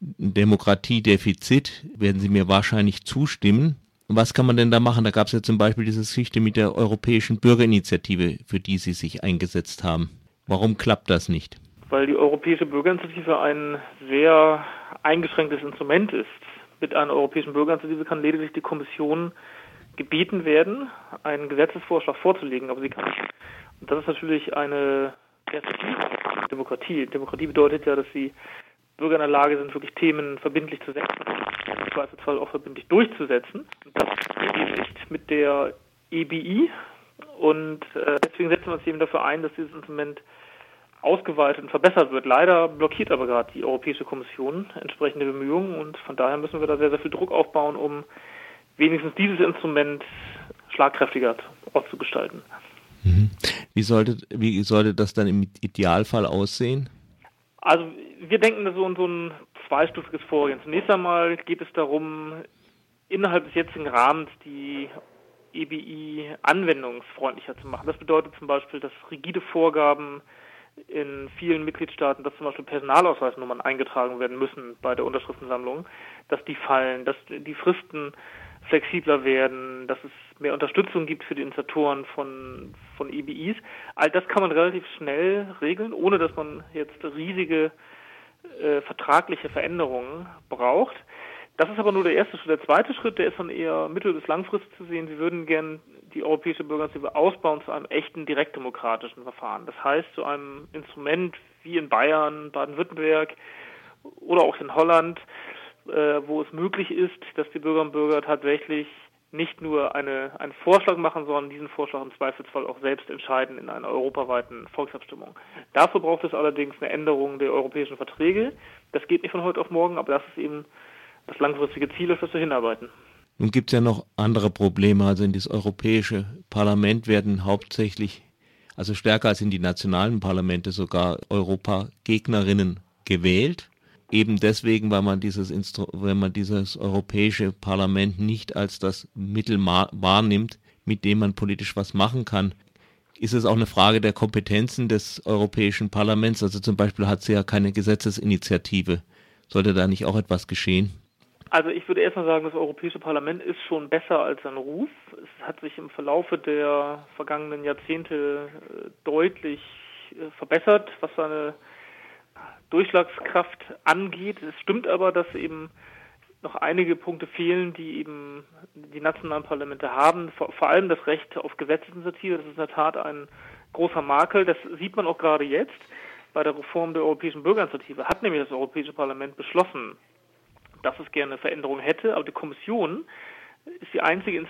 [SPEAKER 1] Demokratiedefizit, werden Sie mir wahrscheinlich zustimmen. Was kann man denn da machen? Da gab es ja zum Beispiel diese Geschichte mit der Europäischen Bürgerinitiative, für die Sie sich eingesetzt haben. Warum klappt das nicht?
[SPEAKER 8] Weil die Europäische Bürgerinitiative ein sehr eingeschränktes Instrument ist. Mit einer Europäischen Bürgerinitiative kann lediglich die Kommission gebeten werden, einen Gesetzesvorschlag vorzulegen, aber sie kann nicht. Und das ist natürlich eine Demokratie. Demokratie bedeutet ja, dass die Bürger in der Lage sind, wirklich Themen verbindlich zu setzen, im Zweifelsfall auch verbindlich durchzusetzen. Und das geht nicht mit der EBI. Und äh, deswegen setzen wir uns eben dafür ein, dass dieses Instrument ausgeweitet und verbessert wird. Leider blockiert aber gerade die Europäische Kommission entsprechende Bemühungen und von daher müssen wir da sehr, sehr viel Druck aufbauen, um wenigstens dieses Instrument schlagkräftiger auszugestalten.
[SPEAKER 1] Mhm. Wie, sollte, wie sollte das dann im Idealfall aussehen?
[SPEAKER 8] Also wir denken so in so ein zweistufiges Vorgehen. Zunächst einmal geht es darum, innerhalb des jetzigen Rahmens die EBI anwendungsfreundlicher zu machen. Das bedeutet zum Beispiel, dass rigide Vorgaben in vielen Mitgliedstaaten, dass zum Beispiel Personalausweisnummern eingetragen werden müssen bei der Unterschriftensammlung, dass die fallen, dass die Fristen flexibler werden, dass es mehr Unterstützung gibt für die Initiatoren von, von EBIs. All das kann man relativ schnell regeln, ohne dass man jetzt riesige äh, vertragliche Veränderungen braucht. Das ist aber nur der erste Schritt. Der zweite Schritt, der ist dann eher mittel- bis langfristig zu sehen. Sie würden gern die europäische Bürgerinitiative ausbauen zu einem echten direktdemokratischen Verfahren. Das heißt, zu einem Instrument wie in Bayern, Baden-Württemberg oder auch in Holland, äh, wo es möglich ist, dass die Bürgerinnen und Bürger tatsächlich nicht nur eine, einen Vorschlag machen, sondern diesen Vorschlag im Zweifelsfall auch selbst entscheiden in einer europaweiten Volksabstimmung. Dafür braucht es allerdings eine Änderung der europäischen Verträge. Das geht nicht von heute auf morgen, aber das ist eben das langfristige Ziel, auf das wir hinarbeiten.
[SPEAKER 1] Nun gibt es ja noch andere Probleme. Also in das Europäische Parlament werden hauptsächlich, also stärker als in die nationalen Parlamente sogar Europagegnerinnen gewählt eben deswegen, weil man dieses Instru wenn man dieses Europäische Parlament nicht als das Mittel wahrnimmt, mit dem man politisch was machen kann, ist es auch eine Frage der Kompetenzen des Europäischen Parlaments. Also zum Beispiel hat sie ja keine Gesetzesinitiative. Sollte da nicht auch etwas geschehen?
[SPEAKER 8] Also ich würde erstmal sagen, das Europäische Parlament ist schon besser als sein Ruf. Es hat sich im Verlaufe der vergangenen Jahrzehnte äh, deutlich äh, verbessert, was seine Durchschlagskraft angeht. Es stimmt aber, dass eben noch einige Punkte fehlen, die eben die nationalen Parlamente haben. Vor, vor, allem das Recht auf Gesetzesinitiative. Das ist in der Tat ein großer Makel. Das sieht man auch gerade jetzt bei der Reform der Europäischen Bürgerinitiative. Hat nämlich das Europäische Parlament beschlossen, dass es gerne Veränderungen hätte, aber die Kommission ist die einzige,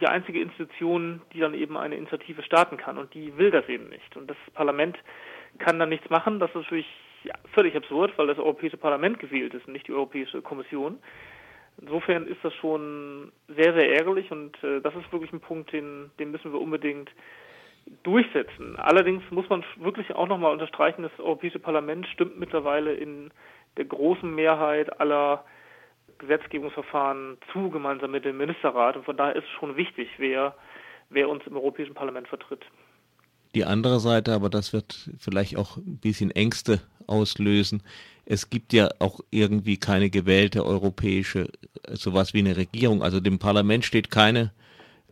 [SPEAKER 8] die einzige Institution, die dann eben eine Initiative starten kann und die will das eben nicht. Und das Parlament kann dann nichts machen. Das ist natürlich ja, völlig absurd, weil das Europäische Parlament gewählt ist und nicht die Europäische Kommission. Insofern ist das schon sehr, sehr ärgerlich und äh, das ist wirklich ein Punkt, den, den müssen wir unbedingt durchsetzen. Allerdings muss man wirklich auch nochmal unterstreichen, das Europäische Parlament stimmt mittlerweile in der großen Mehrheit aller Gesetzgebungsverfahren zu, gemeinsam mit dem Ministerrat. Und von daher ist es schon wichtig, wer, wer uns im Europäischen Parlament vertritt.
[SPEAKER 1] Die andere Seite, aber das wird vielleicht auch ein bisschen Ängste auslösen. Es gibt ja auch irgendwie keine gewählte europäische, sowas wie eine Regierung. Also dem Parlament steht keine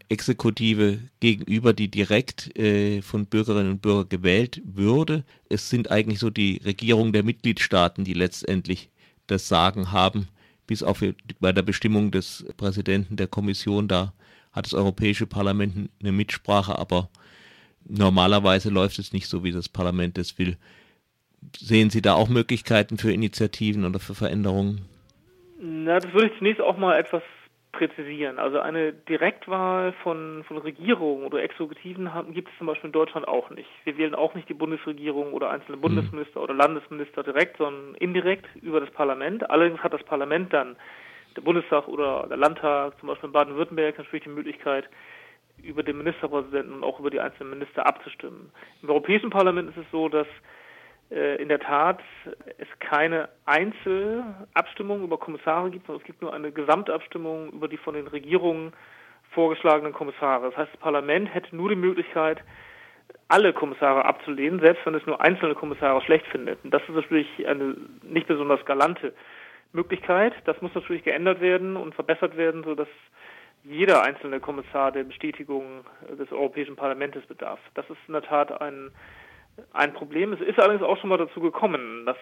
[SPEAKER 1] Exekutive gegenüber, die direkt äh, von Bürgerinnen und Bürgern gewählt würde. Es sind eigentlich so die Regierungen der Mitgliedstaaten, die letztendlich das Sagen haben, bis auf bei der Bestimmung des Präsidenten der Kommission. Da hat das Europäische Parlament eine Mitsprache, aber normalerweise läuft es nicht so, wie das Parlament es will. Sehen Sie da auch Möglichkeiten für Initiativen oder für Veränderungen?
[SPEAKER 8] Na, das würde ich zunächst auch mal etwas präzisieren. Also eine Direktwahl von, von Regierungen oder Exekutiven gibt es zum Beispiel in Deutschland auch nicht. Wir wählen auch nicht die Bundesregierung oder einzelne Bundesminister oder Landesminister direkt, sondern indirekt über das Parlament. Allerdings hat das Parlament dann, der Bundestag oder der Landtag, zum Beispiel in Baden-Württemberg, natürlich die Möglichkeit, über den Ministerpräsidenten und auch über die einzelnen Minister abzustimmen. Im Europäischen Parlament ist es so, dass in der Tat es keine Einzelabstimmung über Kommissare gibt, sondern es gibt nur eine Gesamtabstimmung über die von den Regierungen vorgeschlagenen Kommissare. Das heißt, das Parlament hätte nur die Möglichkeit, alle Kommissare abzulehnen, selbst wenn es nur einzelne Kommissare schlecht findet. Und das ist natürlich eine nicht besonders galante Möglichkeit. Das muss natürlich geändert werden und verbessert werden, sodass jeder einzelne Kommissar der Bestätigung des Europäischen Parlaments bedarf. Das ist in der Tat ein, ein Problem. Es ist allerdings auch schon mal dazu gekommen, dass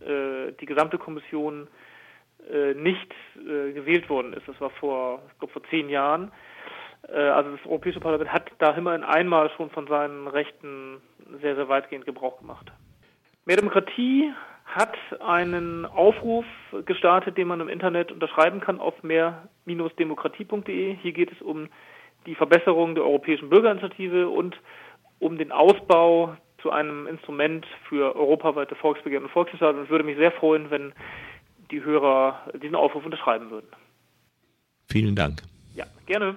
[SPEAKER 8] äh, die gesamte Kommission äh, nicht äh, gewählt worden ist. Das war vor, ich glaube, vor zehn Jahren. Äh, also das Europäische Parlament hat da immerhin einmal schon von seinen Rechten sehr, sehr weitgehend Gebrauch gemacht. Mehr Demokratie hat einen Aufruf gestartet, den man im Internet unterschreiben kann auf mehr-demokratie.de. Hier geht es um die Verbesserung der Europäischen Bürgerinitiative und um den Ausbau zu einem Instrument für europaweite Volksbegehren und Volksentscheidungen. Und würde mich sehr freuen, wenn die Hörer diesen Aufruf unterschreiben würden.
[SPEAKER 1] Vielen Dank.
[SPEAKER 8] Ja, gerne.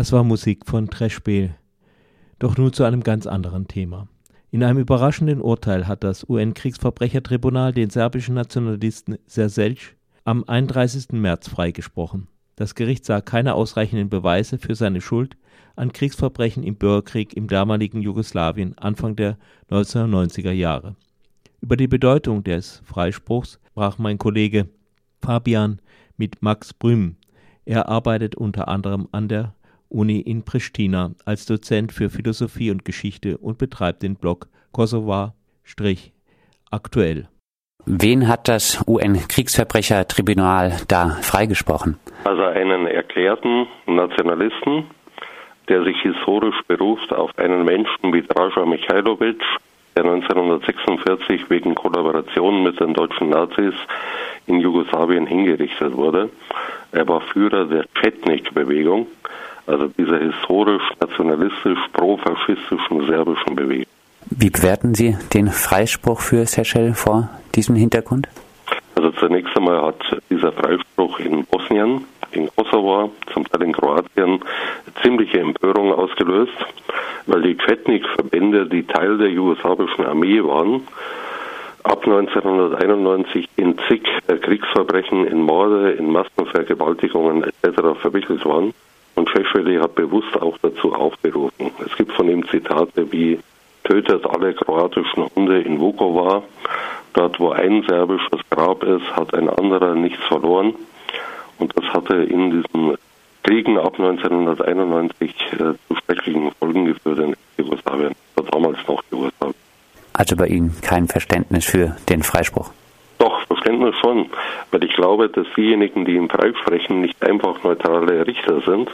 [SPEAKER 1] Das war Musik von Trashbel. Doch nun zu einem ganz anderen Thema. In einem überraschenden Urteil hat das UN-Kriegsverbrechertribunal den serbischen Nationalisten Serselj am 31. März freigesprochen. Das Gericht sah keine ausreichenden Beweise für seine Schuld an Kriegsverbrechen im Bürgerkrieg im damaligen Jugoslawien Anfang der 1990er Jahre. Über die Bedeutung des Freispruchs sprach mein Kollege Fabian mit Max Brüm. Er arbeitet unter anderem an der Uni in Pristina als Dozent für Philosophie und Geschichte und betreibt den Blog Kosovar-aktuell.
[SPEAKER 9] Wen hat das UN-Kriegsverbrechertribunal da freigesprochen?
[SPEAKER 10] Also einen erklärten Nationalisten, der sich historisch beruft auf einen Menschen wie Draža Mihailovic, der 1946 wegen Kollaboration mit den deutschen Nazis in Jugoslawien hingerichtet wurde. Er war Führer der Chetnik-Bewegung also dieser historisch-nationalistisch pro-faschistischen serbischen Bewegung.
[SPEAKER 9] Wie bewerten Sie den Freispruch für Seychelles vor diesem Hintergrund?
[SPEAKER 10] Also zunächst einmal hat dieser Freispruch in Bosnien, in Kosovo, zum Teil in Kroatien ziemliche Empörung ausgelöst, weil die Chetnik-Verbände, die Teil der jugoslawischen Armee waren, ab 1991 in zig Kriegsverbrechen, in Morde, in Massenvergewaltigungen etc. verwickelt waren. Und Sheshweli hat bewusst auch dazu aufgerufen. Es gibt von ihm Zitate wie tötet alle kroatischen Hunde in Vukovar. Dort, wo ein serbisches Grab ist, hat ein anderer nichts verloren. Und das hatte in diesen Kriegen ab 1991 äh, zu schrecklichen Folgen geführt in Jugoslawien, war damals noch Jugoslawien.
[SPEAKER 9] Also bei Ihnen kein Verständnis für den Freispruch?
[SPEAKER 10] Verständnis schon, weil ich glaube, dass diejenigen, die im freisprechen, nicht einfach neutrale Richter sind,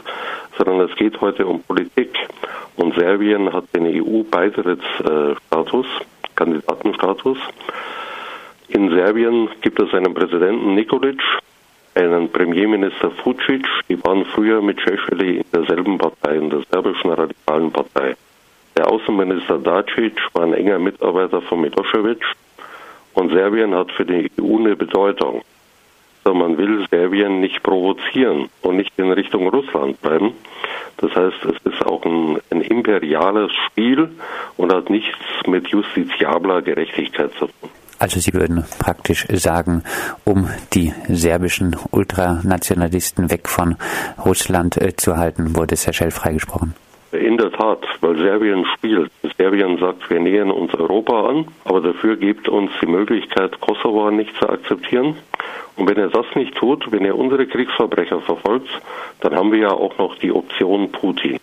[SPEAKER 10] sondern es geht heute um Politik. Und Serbien hat den EU-Beitrittsstatus, Kandidatenstatus. In Serbien gibt es einen Präsidenten Nikolic, einen Premierminister Vucic, die waren früher mit Šešelj in derselben Partei, in der serbischen radikalen Partei. Der Außenminister Dacic war ein enger Mitarbeiter von Milosevic und Serbien hat für die EU eine Bedeutung. Also man will Serbien nicht provozieren und nicht in Richtung Russland treiben. Das heißt, es ist auch ein, ein imperiales Spiel und hat nichts mit justiziabler Gerechtigkeit zu tun.
[SPEAKER 9] Also Sie würden praktisch sagen, um die serbischen Ultranationalisten weg von Russland äh, zu halten, wurde Seychelles freigesprochen.
[SPEAKER 10] In der Tat, weil Serbien spielt. Serbien sagt, wir nähern uns Europa an, aber dafür gibt uns die Möglichkeit, Kosovo nicht zu akzeptieren. Und wenn er das nicht tut, wenn er unsere Kriegsverbrecher verfolgt, dann haben wir ja auch noch die Option Putin.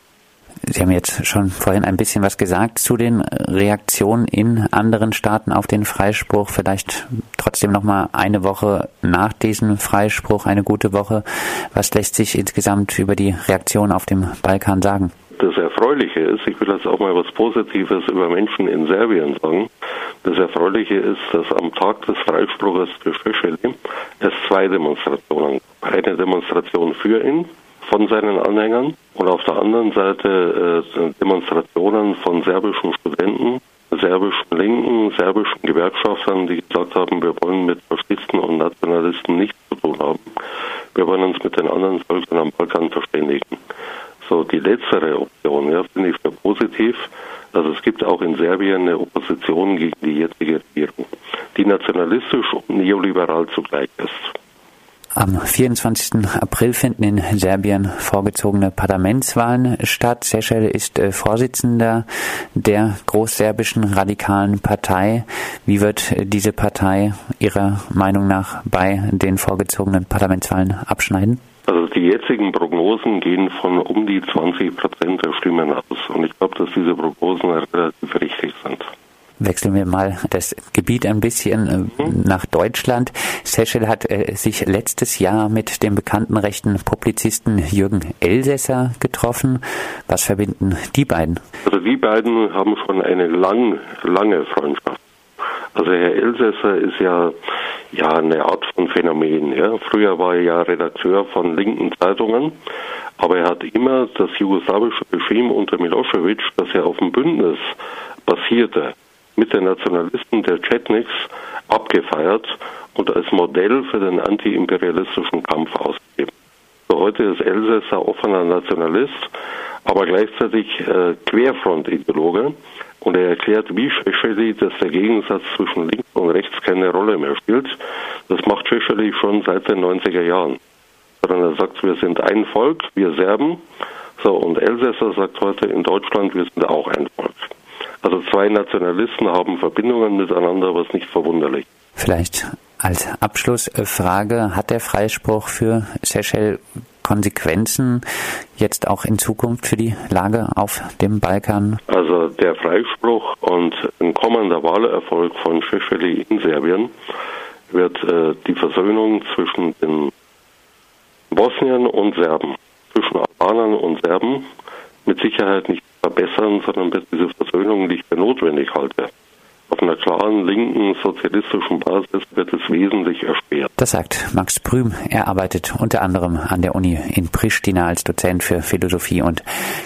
[SPEAKER 9] Sie haben jetzt schon vorhin ein bisschen was gesagt zu den Reaktionen in anderen Staaten auf den Freispruch. Vielleicht trotzdem noch mal eine Woche nach diesem Freispruch, eine gute Woche. Was lässt sich insgesamt über die Reaktion auf dem Balkan sagen?
[SPEAKER 10] Das Erfreuliche ist, ich will jetzt auch mal was Positives über Menschen in Serbien sagen. Das Erfreuliche ist, dass am Tag des Freispruches für Šešelj es zwei Demonstrationen gab. Eine Demonstration für ihn von seinen Anhängern und auf der anderen Seite äh, Demonstrationen von serbischen Studenten, serbischen Linken, serbischen Gewerkschaftern, die gesagt haben, wir wollen mit Faschisten und Nationalisten nichts zu tun haben. Wir wollen uns mit den anderen Völkern am Balkan verständigen. So, die letztere Option, ja, finde ich für positiv. Also es gibt auch in Serbien eine Opposition gegen die jetzige Regierung, die nationalistisch und neoliberal zugleich ist.
[SPEAKER 9] Am 24. April finden in Serbien vorgezogene Parlamentswahlen statt. Seychelles ist äh, Vorsitzender der großserbischen radikalen Partei. Wie wird äh, diese Partei Ihrer Meinung nach bei den vorgezogenen Parlamentswahlen abschneiden?
[SPEAKER 10] Also die jetzigen Prognosen gehen von um die 20 Prozent der Stimmen aus. Und ich glaube, dass diese Prognosen relativ richtig sind.
[SPEAKER 9] Wechseln wir mal das Gebiet ein bisschen äh, nach Deutschland. Seychelles hat äh, sich letztes Jahr mit dem bekannten rechten Publizisten Jürgen Elsässer getroffen. Was verbinden die beiden?
[SPEAKER 10] Also die beiden haben schon eine lang, lange Freundschaft. Also Herr Elsässer ist ja ja eine Art von Phänomen. Ja. Früher war er ja Redakteur von linken Zeitungen, aber er hat immer das jugoslawische Regime unter Milosevic, das ja auf dem Bündnis basierte, mit den Nationalisten der Chetniks abgefeiert und als Modell für den antiimperialistischen Kampf ausgegeben. So, heute ist Elsässer offener Nationalist, aber gleichzeitig äh, Querfront-Ideologe und er erklärt, wie Szechely, dass der Gegensatz zwischen links und rechts keine Rolle mehr spielt. Das macht Szechely schon seit den 90er Jahren. Sondern er sagt, wir sind ein Volk, wir Serben. So, und Elsässer sagt heute in Deutschland, wir sind auch ein Volk. Also zwei Nationalisten haben Verbindungen miteinander, was nicht verwunderlich.
[SPEAKER 9] Vielleicht als Abschlussfrage, hat der Freispruch für Seychelles Konsequenzen jetzt auch in Zukunft für die Lage auf dem Balkan?
[SPEAKER 10] Also der Freispruch und ein kommender Wahlerfolg von Šešelj in Serbien wird äh, die Versöhnung zwischen den Bosnien und Serben, zwischen Albanern und Serben mit Sicherheit nicht verbessern, sondern wird diese Versöhnung nicht für notwendig halte. Auf einer klaren linken sozialistischen Basis wird es wesentlich erschwert.
[SPEAKER 9] Das sagt Max Prüm. Er arbeitet unter anderem an der Uni in Pristina als Dozent für Philosophie und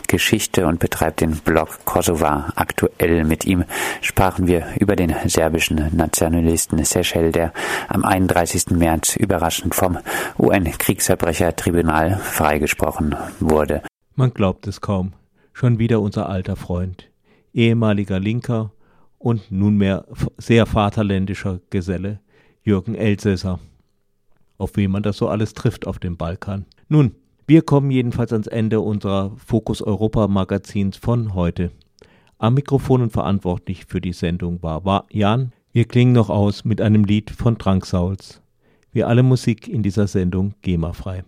[SPEAKER 9] Geschichte und betreibt den Blog Kosovar aktuell. Mit ihm sprachen wir über den serbischen Nationalisten Seychelles, der am 31. März überraschend vom UN-Kriegsverbrechertribunal freigesprochen wurde.
[SPEAKER 1] Man glaubt es kaum. Schon wieder unser alter Freund, ehemaliger Linker und nunmehr sehr vaterländischer Geselle Jürgen Elsässer. Auf wen man das so alles trifft auf dem Balkan. Nun, wir kommen jedenfalls ans Ende unserer Fokus Europa Magazins von heute. Am Mikrofon und verantwortlich für die Sendung war, Jan. Wir klingen noch aus mit einem Lied von Drangsauls. Wie alle Musik in dieser Sendung GEMA-frei.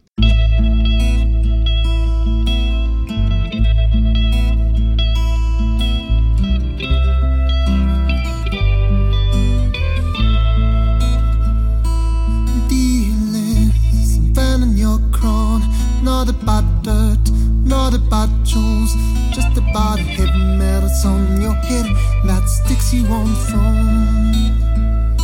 [SPEAKER 4] Not about dirt, not about jewels, just about a heavy metal on your head that sticks you on from.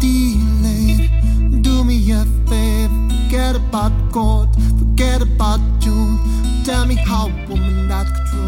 [SPEAKER 4] Delayed, do me a favor, forget about God, forget about June. Tell me how a woman that control